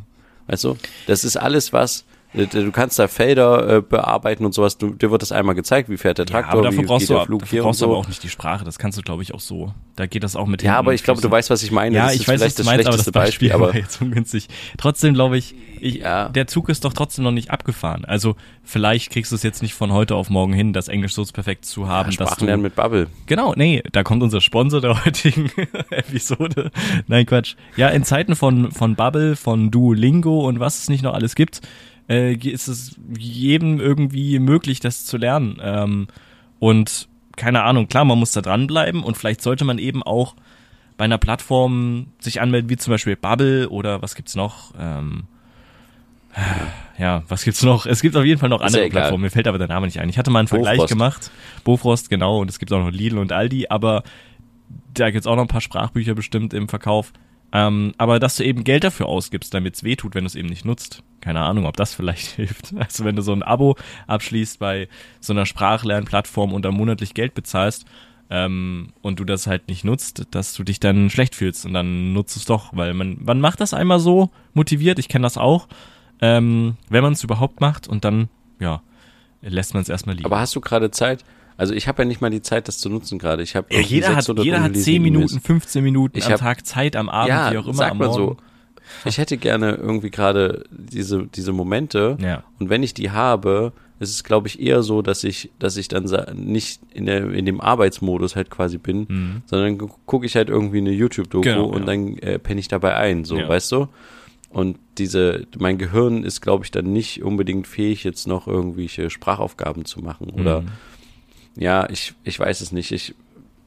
Weißt du? Das ist alles was, du kannst da Felder äh, bearbeiten und sowas. Du, dir wird das einmal gezeigt, wie fährt der Traktor, ja, aber dafür wie brauchst geht der Flug hier brauchst und so. aber auch nicht die Sprache. Das kannst du, glaube ich, auch so. Da geht das auch mit. Ja, aber ich glaube, du weißt, was ich meine. Ja, das ich weiß, was du meinst, aber das Beispiel, Beispiel aber jetzt ungünstig. Trotzdem glaube ich, ich ja. der Zug ist doch trotzdem noch nicht abgefahren. Also vielleicht kriegst du es jetzt nicht von heute auf morgen hin, das Englisch so perfekt zu haben, ja, dass du mit Bubble. Genau, nee, da kommt unser Sponsor der heutigen Episode. Nein, Quatsch. Ja, in Zeiten von von Bubble, von Duolingo und was es nicht noch alles gibt äh, ist es jedem irgendwie möglich, das zu lernen. Ähm, und keine Ahnung, klar, man muss da dranbleiben und vielleicht sollte man eben auch bei einer Plattform sich anmelden, wie zum Beispiel Bubble oder was gibt's noch? Ähm, ja, was gibt's noch? Es gibt auf jeden Fall noch andere ja Plattformen. Mir fällt aber der Name nicht ein. Ich hatte mal einen Vergleich Bofrost. gemacht. Bofrost, genau. Und es gibt auch noch Lidl und Aldi. Aber da gibt's auch noch ein paar Sprachbücher bestimmt im Verkauf. Ähm, aber dass du eben Geld dafür ausgibst, damit es weh tut, wenn du es eben nicht nutzt. Keine Ahnung, ob das vielleicht hilft. Also wenn du so ein Abo abschließt bei so einer Sprachlernplattform und dann monatlich Geld bezahlst ähm, und du das halt nicht nutzt, dass du dich dann schlecht fühlst und dann nutzt es doch, weil man, man macht das einmal so motiviert, ich kenne das auch, ähm, wenn man es überhaupt macht und dann, ja, lässt man es erstmal liegen. Aber hast du gerade Zeit? Also ich habe ja nicht mal die Zeit, das zu nutzen gerade. Ich habe ja, jeder hat jeder hat 10 Minuten, 15 Minuten ich am hab, Tag Zeit am Abend, ja, wie auch immer sag am Morgen. so. Ich hätte gerne irgendwie gerade diese diese Momente ja. und wenn ich die habe, ist es glaube ich eher so, dass ich dass ich dann nicht in der in dem Arbeitsmodus halt quasi bin, mhm. sondern gucke ich halt irgendwie eine YouTube Doku genau, und ja. dann äh, penne ich dabei ein, so, ja. weißt du? Und diese, mein Gehirn ist, glaube ich, dann nicht unbedingt fähig, jetzt noch irgendwelche Sprachaufgaben zu machen oder mhm ja, ich, ich weiß es nicht. Ich,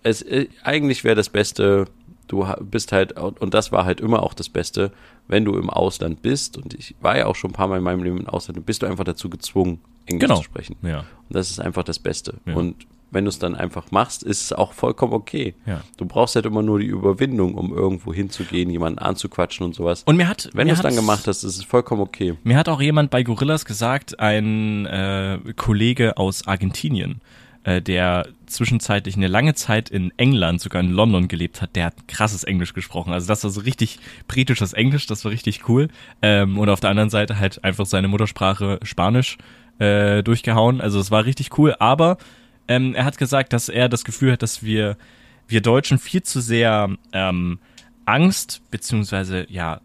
es, äh, eigentlich wäre das Beste, du bist halt, und das war halt immer auch das Beste, wenn du im Ausland bist, und ich war ja auch schon ein paar Mal in meinem Leben im Ausland, bist du einfach dazu gezwungen, Englisch genau. zu sprechen. Ja. Und das ist einfach das Beste. Ja. Und wenn du es dann einfach machst, ist es auch vollkommen okay. Ja. Du brauchst halt immer nur die Überwindung, um irgendwo hinzugehen, jemanden anzuquatschen und sowas. Und mir hat, wenn du es dann gemacht hast, ist es vollkommen okay. Mir hat auch jemand bei Gorillas gesagt, ein äh, Kollege aus Argentinien, äh, der zwischenzeitlich eine lange Zeit in England, sogar in London gelebt hat, der hat krasses Englisch gesprochen. Also das war so richtig britisches Englisch, das war richtig cool. Ähm, und auf der anderen Seite halt einfach seine Muttersprache Spanisch äh, durchgehauen. Also es war richtig cool, aber ähm, er hat gesagt, dass er das Gefühl hat, dass wir, wir Deutschen viel zu sehr ähm, Angst beziehungsweise ja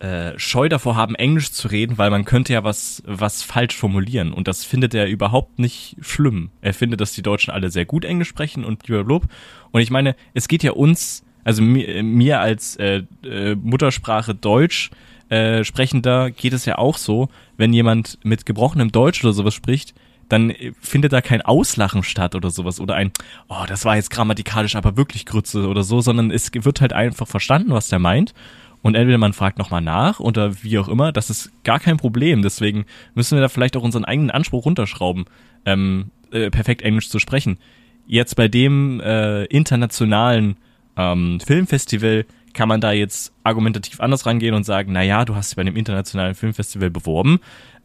äh, Scheu davor haben, Englisch zu reden, weil man könnte ja was, was falsch formulieren. Und das findet er überhaupt nicht schlimm. Er findet, dass die Deutschen alle sehr gut Englisch sprechen und blablabla. Und ich meine, es geht ja uns, also mir, mir als äh, äh, Muttersprache Deutsch äh, sprechender geht es ja auch so, wenn jemand mit gebrochenem Deutsch oder sowas spricht, dann äh, findet da kein Auslachen statt oder sowas oder ein, oh, das war jetzt grammatikalisch aber wirklich Grütze oder so, sondern es wird halt einfach verstanden, was der meint. Und entweder man fragt nochmal nach oder wie auch immer, das ist gar kein Problem. Deswegen müssen wir da vielleicht auch unseren eigenen Anspruch runterschrauben, ähm, äh, perfekt Englisch zu sprechen. Jetzt bei dem äh, internationalen ähm, Filmfestival kann man da jetzt argumentativ anders rangehen und sagen, na ja, du hast dich bei dem internationalen Filmfestival beworben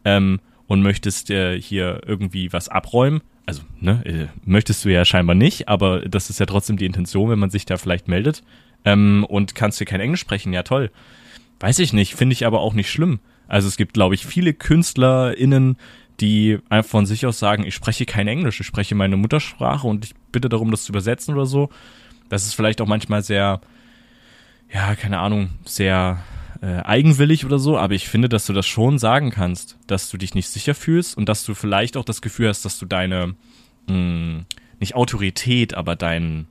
ähm, und möchtest äh, hier irgendwie was abräumen. Also, ne, äh, möchtest du ja scheinbar nicht, aber das ist ja trotzdem die Intention, wenn man sich da vielleicht meldet. Ähm, und kannst du kein Englisch sprechen, ja toll. Weiß ich nicht, finde ich aber auch nicht schlimm. Also es gibt, glaube ich, viele KünstlerInnen, die einfach von sich aus sagen, ich spreche kein Englisch, ich spreche meine Muttersprache und ich bitte darum, das zu übersetzen oder so. Das ist vielleicht auch manchmal sehr, ja, keine Ahnung, sehr äh, eigenwillig oder so, aber ich finde, dass du das schon sagen kannst, dass du dich nicht sicher fühlst und dass du vielleicht auch das Gefühl hast, dass du deine, mh, nicht Autorität, aber dein,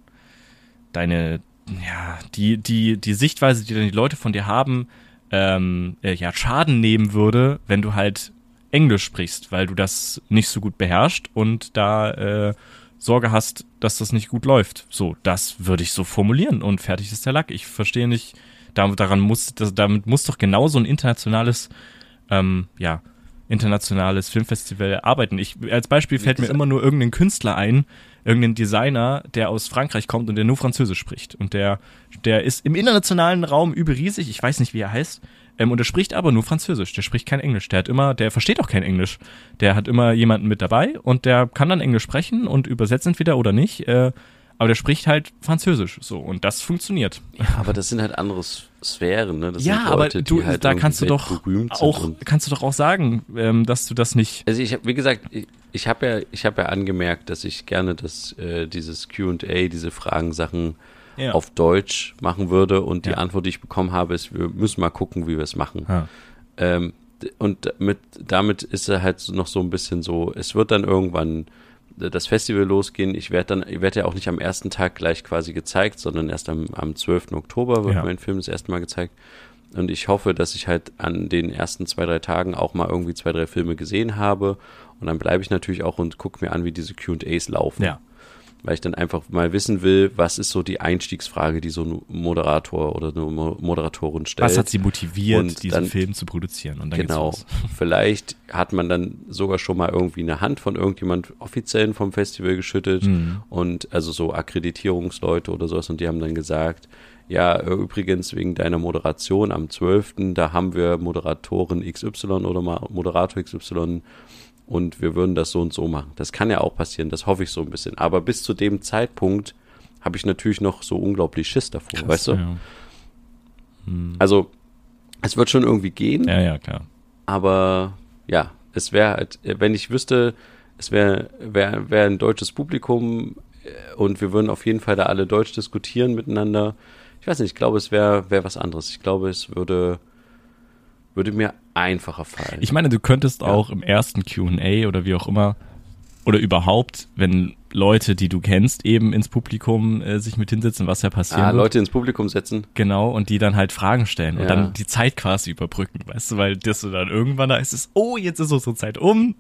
deine, ja, die, die, die Sichtweise, die dann die Leute von dir haben, ähm, äh, ja, Schaden nehmen würde, wenn du halt Englisch sprichst, weil du das nicht so gut beherrschst und da äh, Sorge hast, dass das nicht gut läuft. So, das würde ich so formulieren und fertig ist der Lack. Ich verstehe nicht, damit, daran muss, das, damit muss doch genauso ein internationales, ähm, ja, internationales Filmfestival arbeiten. Ich, als Beispiel fällt mir immer nur irgendein Künstler ein, irgendein Designer, der aus Frankreich kommt und der nur Französisch spricht. Und der, der ist im internationalen Raum überriesig, ich weiß nicht, wie er heißt, ähm, und er spricht aber nur Französisch. Der spricht kein Englisch. Der hat immer, der versteht auch kein Englisch. Der hat immer jemanden mit dabei und der kann dann Englisch sprechen und übersetzt entweder oder nicht. Äh, aber der spricht halt Französisch. So, und das funktioniert. Ja, aber das sind halt andere S- Sphären, ne? Das ja, sind aber Leute, du, die halt da kannst du doch auch, kannst du doch auch sagen, ähm, dass du das nicht. Also ich habe, wie gesagt, ich, ich habe ja, ich habe ja angemerkt, dass ich gerne das, äh, dieses Q&A, diese Fragensachen Ja. auf Deutsch machen würde und die Ja. Antwort, die ich bekommen habe, ist, wir müssen mal gucken, wie wir es machen. Ja. Ähm, und mit, damit ist er halt noch so ein bisschen so, es wird dann irgendwann das Festival losgehen. Ich werde dann, ich werde ja auch nicht am ersten Tag gleich quasi gezeigt, sondern erst am, am 12. Oktober wird Ja. mein Film das erste Mal gezeigt. Und ich hoffe, dass ich halt an den ersten zwei, drei Tagen auch mal irgendwie zwei, drei Filme gesehen habe. Und dann bleibe ich natürlich auch und gucke mir an, wie diese QAs laufen. Ja. Weil ich dann einfach mal wissen will, was ist so die Einstiegsfrage, die so ein Moderator oder eine Mo- Moderatorin stellt. Was hat sie motiviert, Und diesen dann- Film zu produzieren? Und dann Genau. geht's los. Vielleicht hat man dann sogar schon mal irgendwie eine Hand von irgendjemand offiziellen vom Festival geschüttet Mhm. und also so Akkreditierungsleute oder sowas und die haben dann gesagt, ja, übrigens wegen deiner Moderation am 12., da haben wir Moderatorin XY oder Moderator XY und wir würden das so und so machen. Das kann ja auch passieren, das hoffe ich so ein bisschen. Aber bis zu dem Zeitpunkt habe ich natürlich noch so unglaublich Schiss davor, Krass, weißt du? Ja. Also, es wird schon irgendwie gehen, ja, ja, klar. aber ja, es wäre halt, wenn ich wüsste, es wäre wär, wär ein deutsches Publikum äh, und wir würden auf jeden Fall da alle Deutsch diskutieren miteinander. Ich weiß nicht, ich glaube, es wäre wär was anderes. Ich glaube, es würde, würde mir einfacher fallen. Ich meine, du könntest auch im ersten QA oder wie auch immer oder überhaupt, wenn Leute, die du kennst, eben ins Publikum äh, sich mit hinsetzen, was ja passieren ah, wird. Leute ins Publikum setzen. Genau, und die dann halt Fragen stellen und Ja. dann die Zeit quasi überbrücken, weißt du, weil das so dann irgendwann da ist es, oh, jetzt ist unsere Zeit um,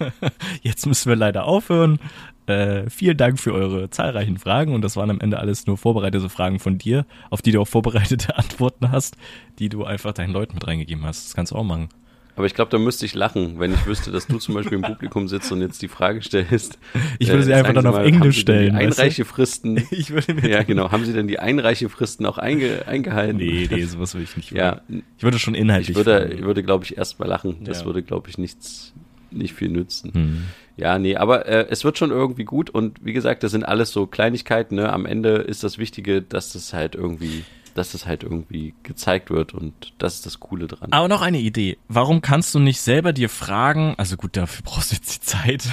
jetzt müssen wir leider aufhören. Äh, vielen Dank für eure zahlreichen Fragen und das waren am Ende alles nur vorbereitete Fragen von dir, auf die du auch vorbereitete Antworten hast, die du einfach deinen Leuten mit reingegeben hast. Das kannst du auch machen. Aber ich glaube, da müsste ich lachen, wenn ich wüsste, dass du zum Beispiel im Publikum sitzt und jetzt die Frage stellst. Ich würde sie äh, einfach dann auf mal, Englisch stellen. Einreichefristen. Ich würde mir ja, genau. Haben Sie denn die Einreichefristen auch einge, eingehalten? Nee, nee, sowas würde ich nicht. Ja. Ich würde schon inhaltlich. Ich würde, ich würde glaube ich, erst mal lachen. Das ja. würde, glaube ich, nichts, nicht viel nützen. Hm. Ja, nee, aber äh, es wird schon irgendwie gut und wie gesagt, das sind alles so Kleinigkeiten. Ne? Am Ende ist das Wichtige, dass das halt irgendwie dass es halt irgendwie gezeigt wird und das ist das Coole dran. Aber noch eine Idee. Warum kannst du nicht selber dir fragen, also gut, dafür brauchst du jetzt die Zeit,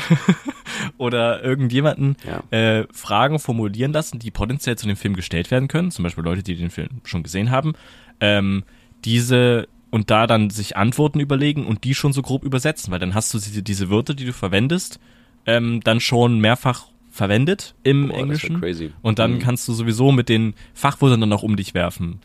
oder irgendjemanden ja. äh, Fragen formulieren lassen, die potenziell zu dem Film gestellt werden können, zum Beispiel Leute, die den Film schon gesehen haben, ähm, diese und da dann sich Antworten überlegen und die schon so grob übersetzen, weil dann hast du diese, diese Wörter, die du verwendest, ähm, dann schon mehrfach verwendet im Boah, Englischen. Und dann mhm. kannst du sowieso mit den Fachwörtern dann noch um dich werfen.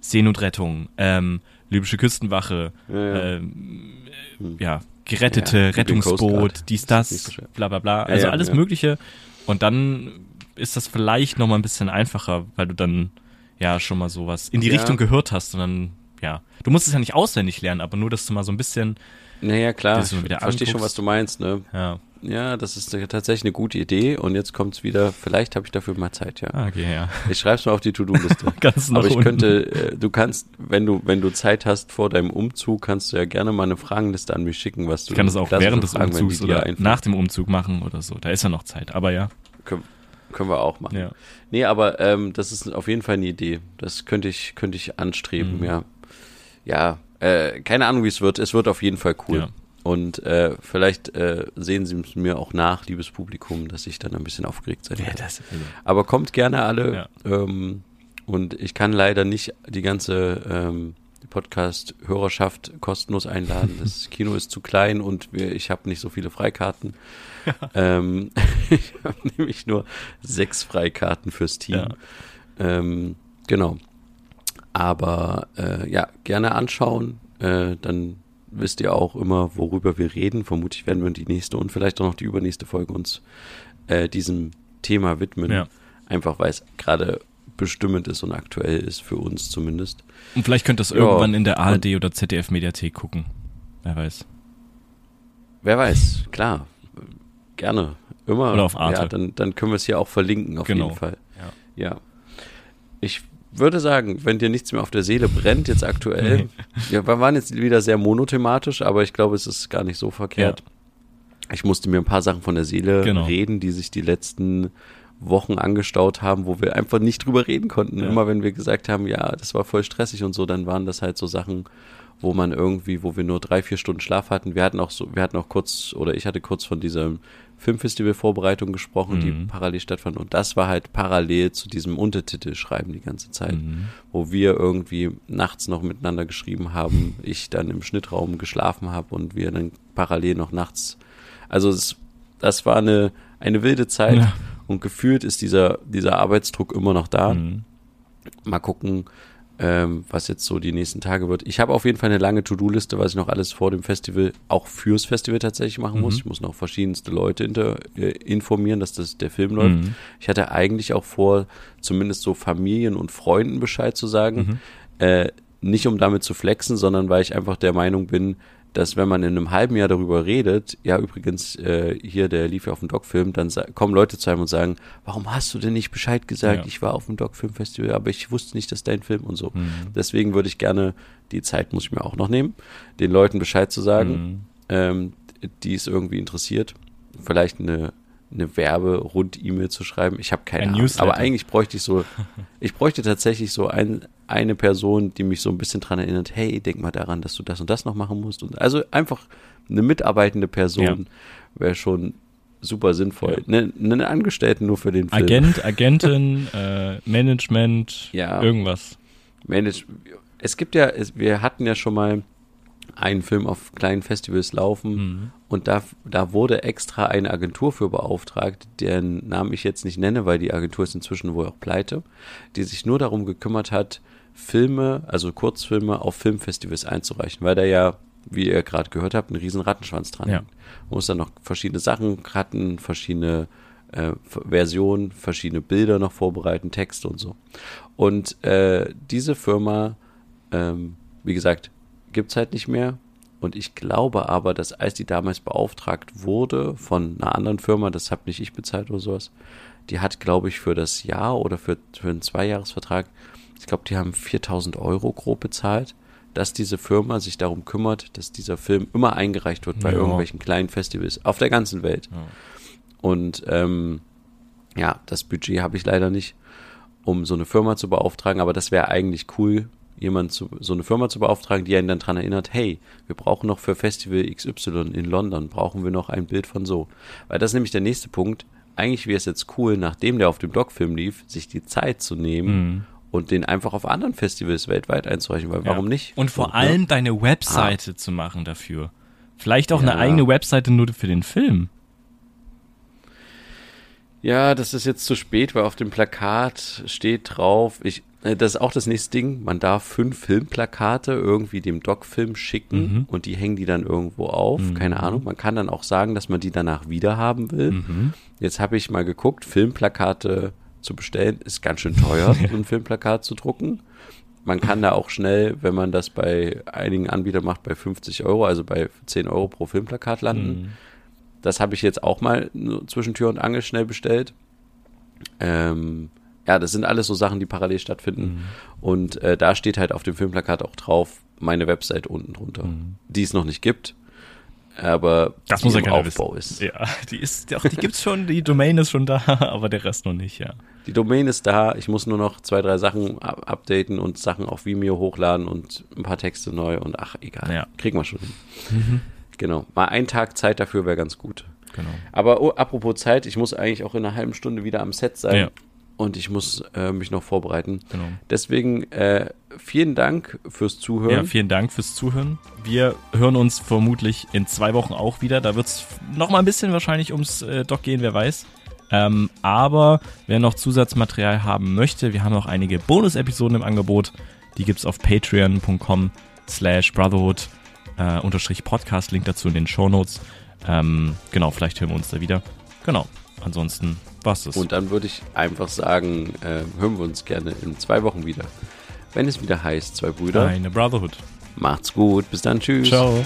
Seenotrettung, ähm, libysche Küstenwache, ja, ja. Ähm, mhm. ja gerettete ja, Rettungsboot, dies, das, so bla bla bla. Also alles Mögliche. Und dann ist das vielleicht noch mal ein bisschen einfacher, weil du dann ja schon mal sowas in die Richtung gehört hast und dann, ja. Du musst es ja nicht auswendig lernen, aber nur, dass du mal so ein bisschen naja, klar, ich verstehe schon, was du meinst, ne? Ja. Ja, das ist tatsächlich eine gute Idee und jetzt kommt's wieder, vielleicht habe ich dafür mal Zeit, ja. Okay, ja. Ich schreib's mal auf die To-Do-Liste. Ganz Aber ich unten. könnte, äh, du kannst, wenn du, wenn du Zeit hast vor deinem Umzug, kannst du ja gerne mal eine Fragenliste an mich schicken, was du Ich kann das auch während des Fragen, Umzugs oder nach dem Umzug machen oder so. Da ist ja noch Zeit, aber ja. Können, können wir auch machen. Ja. Nee, aber ähm, das ist auf jeden Fall eine Idee. Das könnte ich, könnte ich anstreben, mhm. ja. Ja, äh, keine Ahnung, wie es wird. Es wird auf jeden Fall cool. Ja. Und äh, vielleicht äh, sehen Sie mir auch nach, liebes Publikum, dass ich dann ein bisschen aufgeregt sein werde. Ja. Aber kommt gerne alle. Ja. Ähm, und ich kann leider nicht die ganze ähm, Podcast-Hörerschaft kostenlos einladen. Das Kino ist zu klein und wir, ich habe nicht so viele Freikarten. Ja. Ähm, ich habe nämlich nur sechs Freikarten fürs Team. Ähm, genau. Aber äh, ja, gerne anschauen. Äh, dann wisst ihr auch immer, worüber wir reden. Vermutlich werden wir die nächste und vielleicht auch noch die übernächste Folge uns äh, diesem Thema widmen. Ja. Einfach weil es gerade bestimmend ist und aktuell ist, für uns zumindest. Und vielleicht könnt ihr es ja. irgendwann in der ARD oder ZDF Mediathek gucken. Wer weiß. Wer weiß, klar. Gerne. Immer. Oder auf Arte. Ja, dann, dann können wir es hier auch verlinken, auf genau. jeden Fall. Ja. ja. Ich würde sagen, wenn dir nichts mehr auf der Seele brennt, jetzt aktuell, nee. ja, wir waren jetzt wieder sehr monothematisch, aber ich glaube, es ist gar nicht so verkehrt. Ja. Ich musste mir ein paar Sachen von der Seele genau. reden, die sich die letzten Wochen angestaut haben, wo wir einfach nicht drüber reden konnten. Ja. Immer wenn wir gesagt haben, ja, das war voll stressig und so, dann waren das halt so Sachen, wo man irgendwie, wo wir nur drei, vier Stunden Schlaf hatten. Wir hatten auch so, wir hatten auch kurz, oder ich hatte kurz von diesem Filmfestival-Vorbereitung gesprochen, mhm. die parallel stattfand. Und das war halt parallel zu diesem Untertitel schreiben die ganze Zeit, mhm. wo wir irgendwie nachts noch miteinander geschrieben haben, ich dann im Schnittraum geschlafen habe und wir dann parallel noch nachts. Also es, das war eine, eine wilde Zeit ja. und gefühlt ist dieser, dieser Arbeitsdruck immer noch da. Mhm. Mal gucken, ähm, was jetzt so die nächsten Tage wird. Ich habe auf jeden Fall eine lange To-Do-Liste, was ich noch alles vor dem Festival, auch fürs Festival tatsächlich machen muss. Mhm. Ich muss noch verschiedenste Leute inter, äh, informieren, dass das der Film läuft. Mhm. Ich hatte eigentlich auch vor, zumindest so Familien und Freunden Bescheid zu sagen. Mhm. Äh, nicht um damit zu flexen, sondern weil ich einfach der Meinung bin, dass wenn man in einem halben Jahr darüber redet, ja übrigens äh, hier, der lief ja auf dem Doc-Film, dann kommen Leute zu einem und sagen, warum hast du denn nicht Bescheid gesagt? Ja. Ich war auf dem Doc-Film-Festival, aber ich wusste nicht, dass dein Film und so. Mhm. Deswegen würde ich gerne, die Zeit muss ich mir auch noch nehmen, den Leuten Bescheid zu sagen, mhm. ähm, die es irgendwie interessiert. Vielleicht eine eine Werbe-Rund-E-Mail zu schreiben. Ich habe keine ein Ahnung. Aber eigentlich bräuchte ich so, ich bräuchte tatsächlich so ein, eine Person, die mich so ein bisschen dran erinnert, hey, denk mal daran, dass du das und das noch machen musst. Und also einfach eine mitarbeitende Person ja. wäre schon super sinnvoll. Ja. Ne, einen Angestellten nur für den Film. Agent, Agentin, äh, Management, ja. irgendwas. Manage es gibt ja, es, wir hatten ja schon mal einen Film auf kleinen Festivals laufen mhm. und da, da wurde extra eine Agentur für beauftragt, deren Namen ich jetzt nicht nenne, weil die Agentur ist inzwischen wohl auch pleite, die sich nur darum gekümmert hat, Filme, also Kurzfilme auf Filmfestivals einzureichen, weil da ja, wie ihr gerade gehört habt, ein riesen Rattenschwanz dran ja. Man muss dann noch verschiedene Sachen ratten, verschiedene äh, Versionen, verschiedene Bilder noch vorbereiten, Texte und so. Und äh, diese Firma, ähm, wie gesagt, gibt es halt nicht mehr. Und ich glaube aber, dass als die damals beauftragt wurde von einer anderen Firma, das habe nicht ich bezahlt oder sowas, die hat, glaube ich, für das Jahr oder für, für einen Zweijahresvertrag, ich glaube, die haben 4000 Euro grob bezahlt, dass diese Firma sich darum kümmert, dass dieser Film immer eingereicht wird bei Ja. irgendwelchen kleinen Festivals auf der ganzen Welt. Ja. Und ähm, ja, das Budget habe ich leider nicht, um so eine Firma zu beauftragen, aber das wäre eigentlich cool, jemand zu, so eine Firma zu beauftragen, die einen dann dran erinnert, hey, wir brauchen noch für Festival XY in London, brauchen wir noch ein Bild von so. Weil das ist nämlich der nächste Punkt. Eigentlich wäre es jetzt cool, nachdem der auf dem Doc-Film lief, sich die Zeit zu nehmen und den einfach auf anderen Festivals weltweit einzureichen, weil warum Ja. nicht? Und vor So, allem ne? deine Webseite zu machen dafür. Vielleicht auch Ja. eine eigene Webseite nur für den Film. Ja, das ist jetzt zu spät, weil auf dem Plakat steht drauf, ich, äh, das ist auch das nächste Ding, man darf fünf Filmplakate irgendwie dem Doc-Film schicken Mhm. und die hängen die dann irgendwo auf, keine Ahnung. Man kann dann auch sagen, dass man die danach wieder haben will. Mhm. Jetzt habe ich mal geguckt, Filmplakate zu bestellen ist ganz schön teuer, so ein Filmplakat zu drucken. Man kann da auch schnell, wenn man das bei einigen Anbietern macht, bei 50 Euro, also bei 10 Euro pro Filmplakat landen. Das habe ich jetzt auch mal zwischen Tür und Angel schnell bestellt. Ähm, ja, das sind alles so Sachen, die parallel stattfinden. Mhm. Und äh, da steht halt auf dem Filmplakat auch drauf, meine Website unten drunter, die es noch nicht gibt. Aber Mhm. Das die muss ja im Aufbau wissen. ist. Ja, die ist, doch, die gibt's schon, die Domain ist schon da, aber der Rest noch nicht, ja. Die Domain ist da. Ich muss nur noch zwei, drei Sachen up- updaten und Sachen auf Vimeo hochladen und ein paar Texte neu und ach, egal. Ja. Kriegen wir schon hin. Genau. Mal einen Tag Zeit dafür wäre ganz gut. Genau. Aber oh, apropos Zeit, ich muss eigentlich auch in einer halben Stunde wieder am Set sein. Ja. Und ich muss äh, mich noch vorbereiten. Genau. Deswegen äh, vielen Dank fürs Zuhören. Ja, vielen Dank fürs Zuhören. Wir hören uns vermutlich in zwei Wochen auch wieder. Da wird's noch mal ein bisschen wahrscheinlich ums äh, Doc gehen, wer weiß. Ähm, aber wer noch Zusatzmaterial haben möchte, wir haben noch einige Bonus-Episoden im Angebot. Die gibt's auf patreon.com slash brotherhood äh, unterstrich Podcast. Link dazu in den Shownotes. Ähm, genau, vielleicht hören wir uns da wieder. Genau. Ansonsten war's das. Und dann würde ich einfach sagen, äh, hören wir uns gerne in zwei Wochen wieder. Wenn es wieder heißt, zwei Brüder. eine Brotherhood. Macht's gut. Bis dann. Tschüss. Ciao.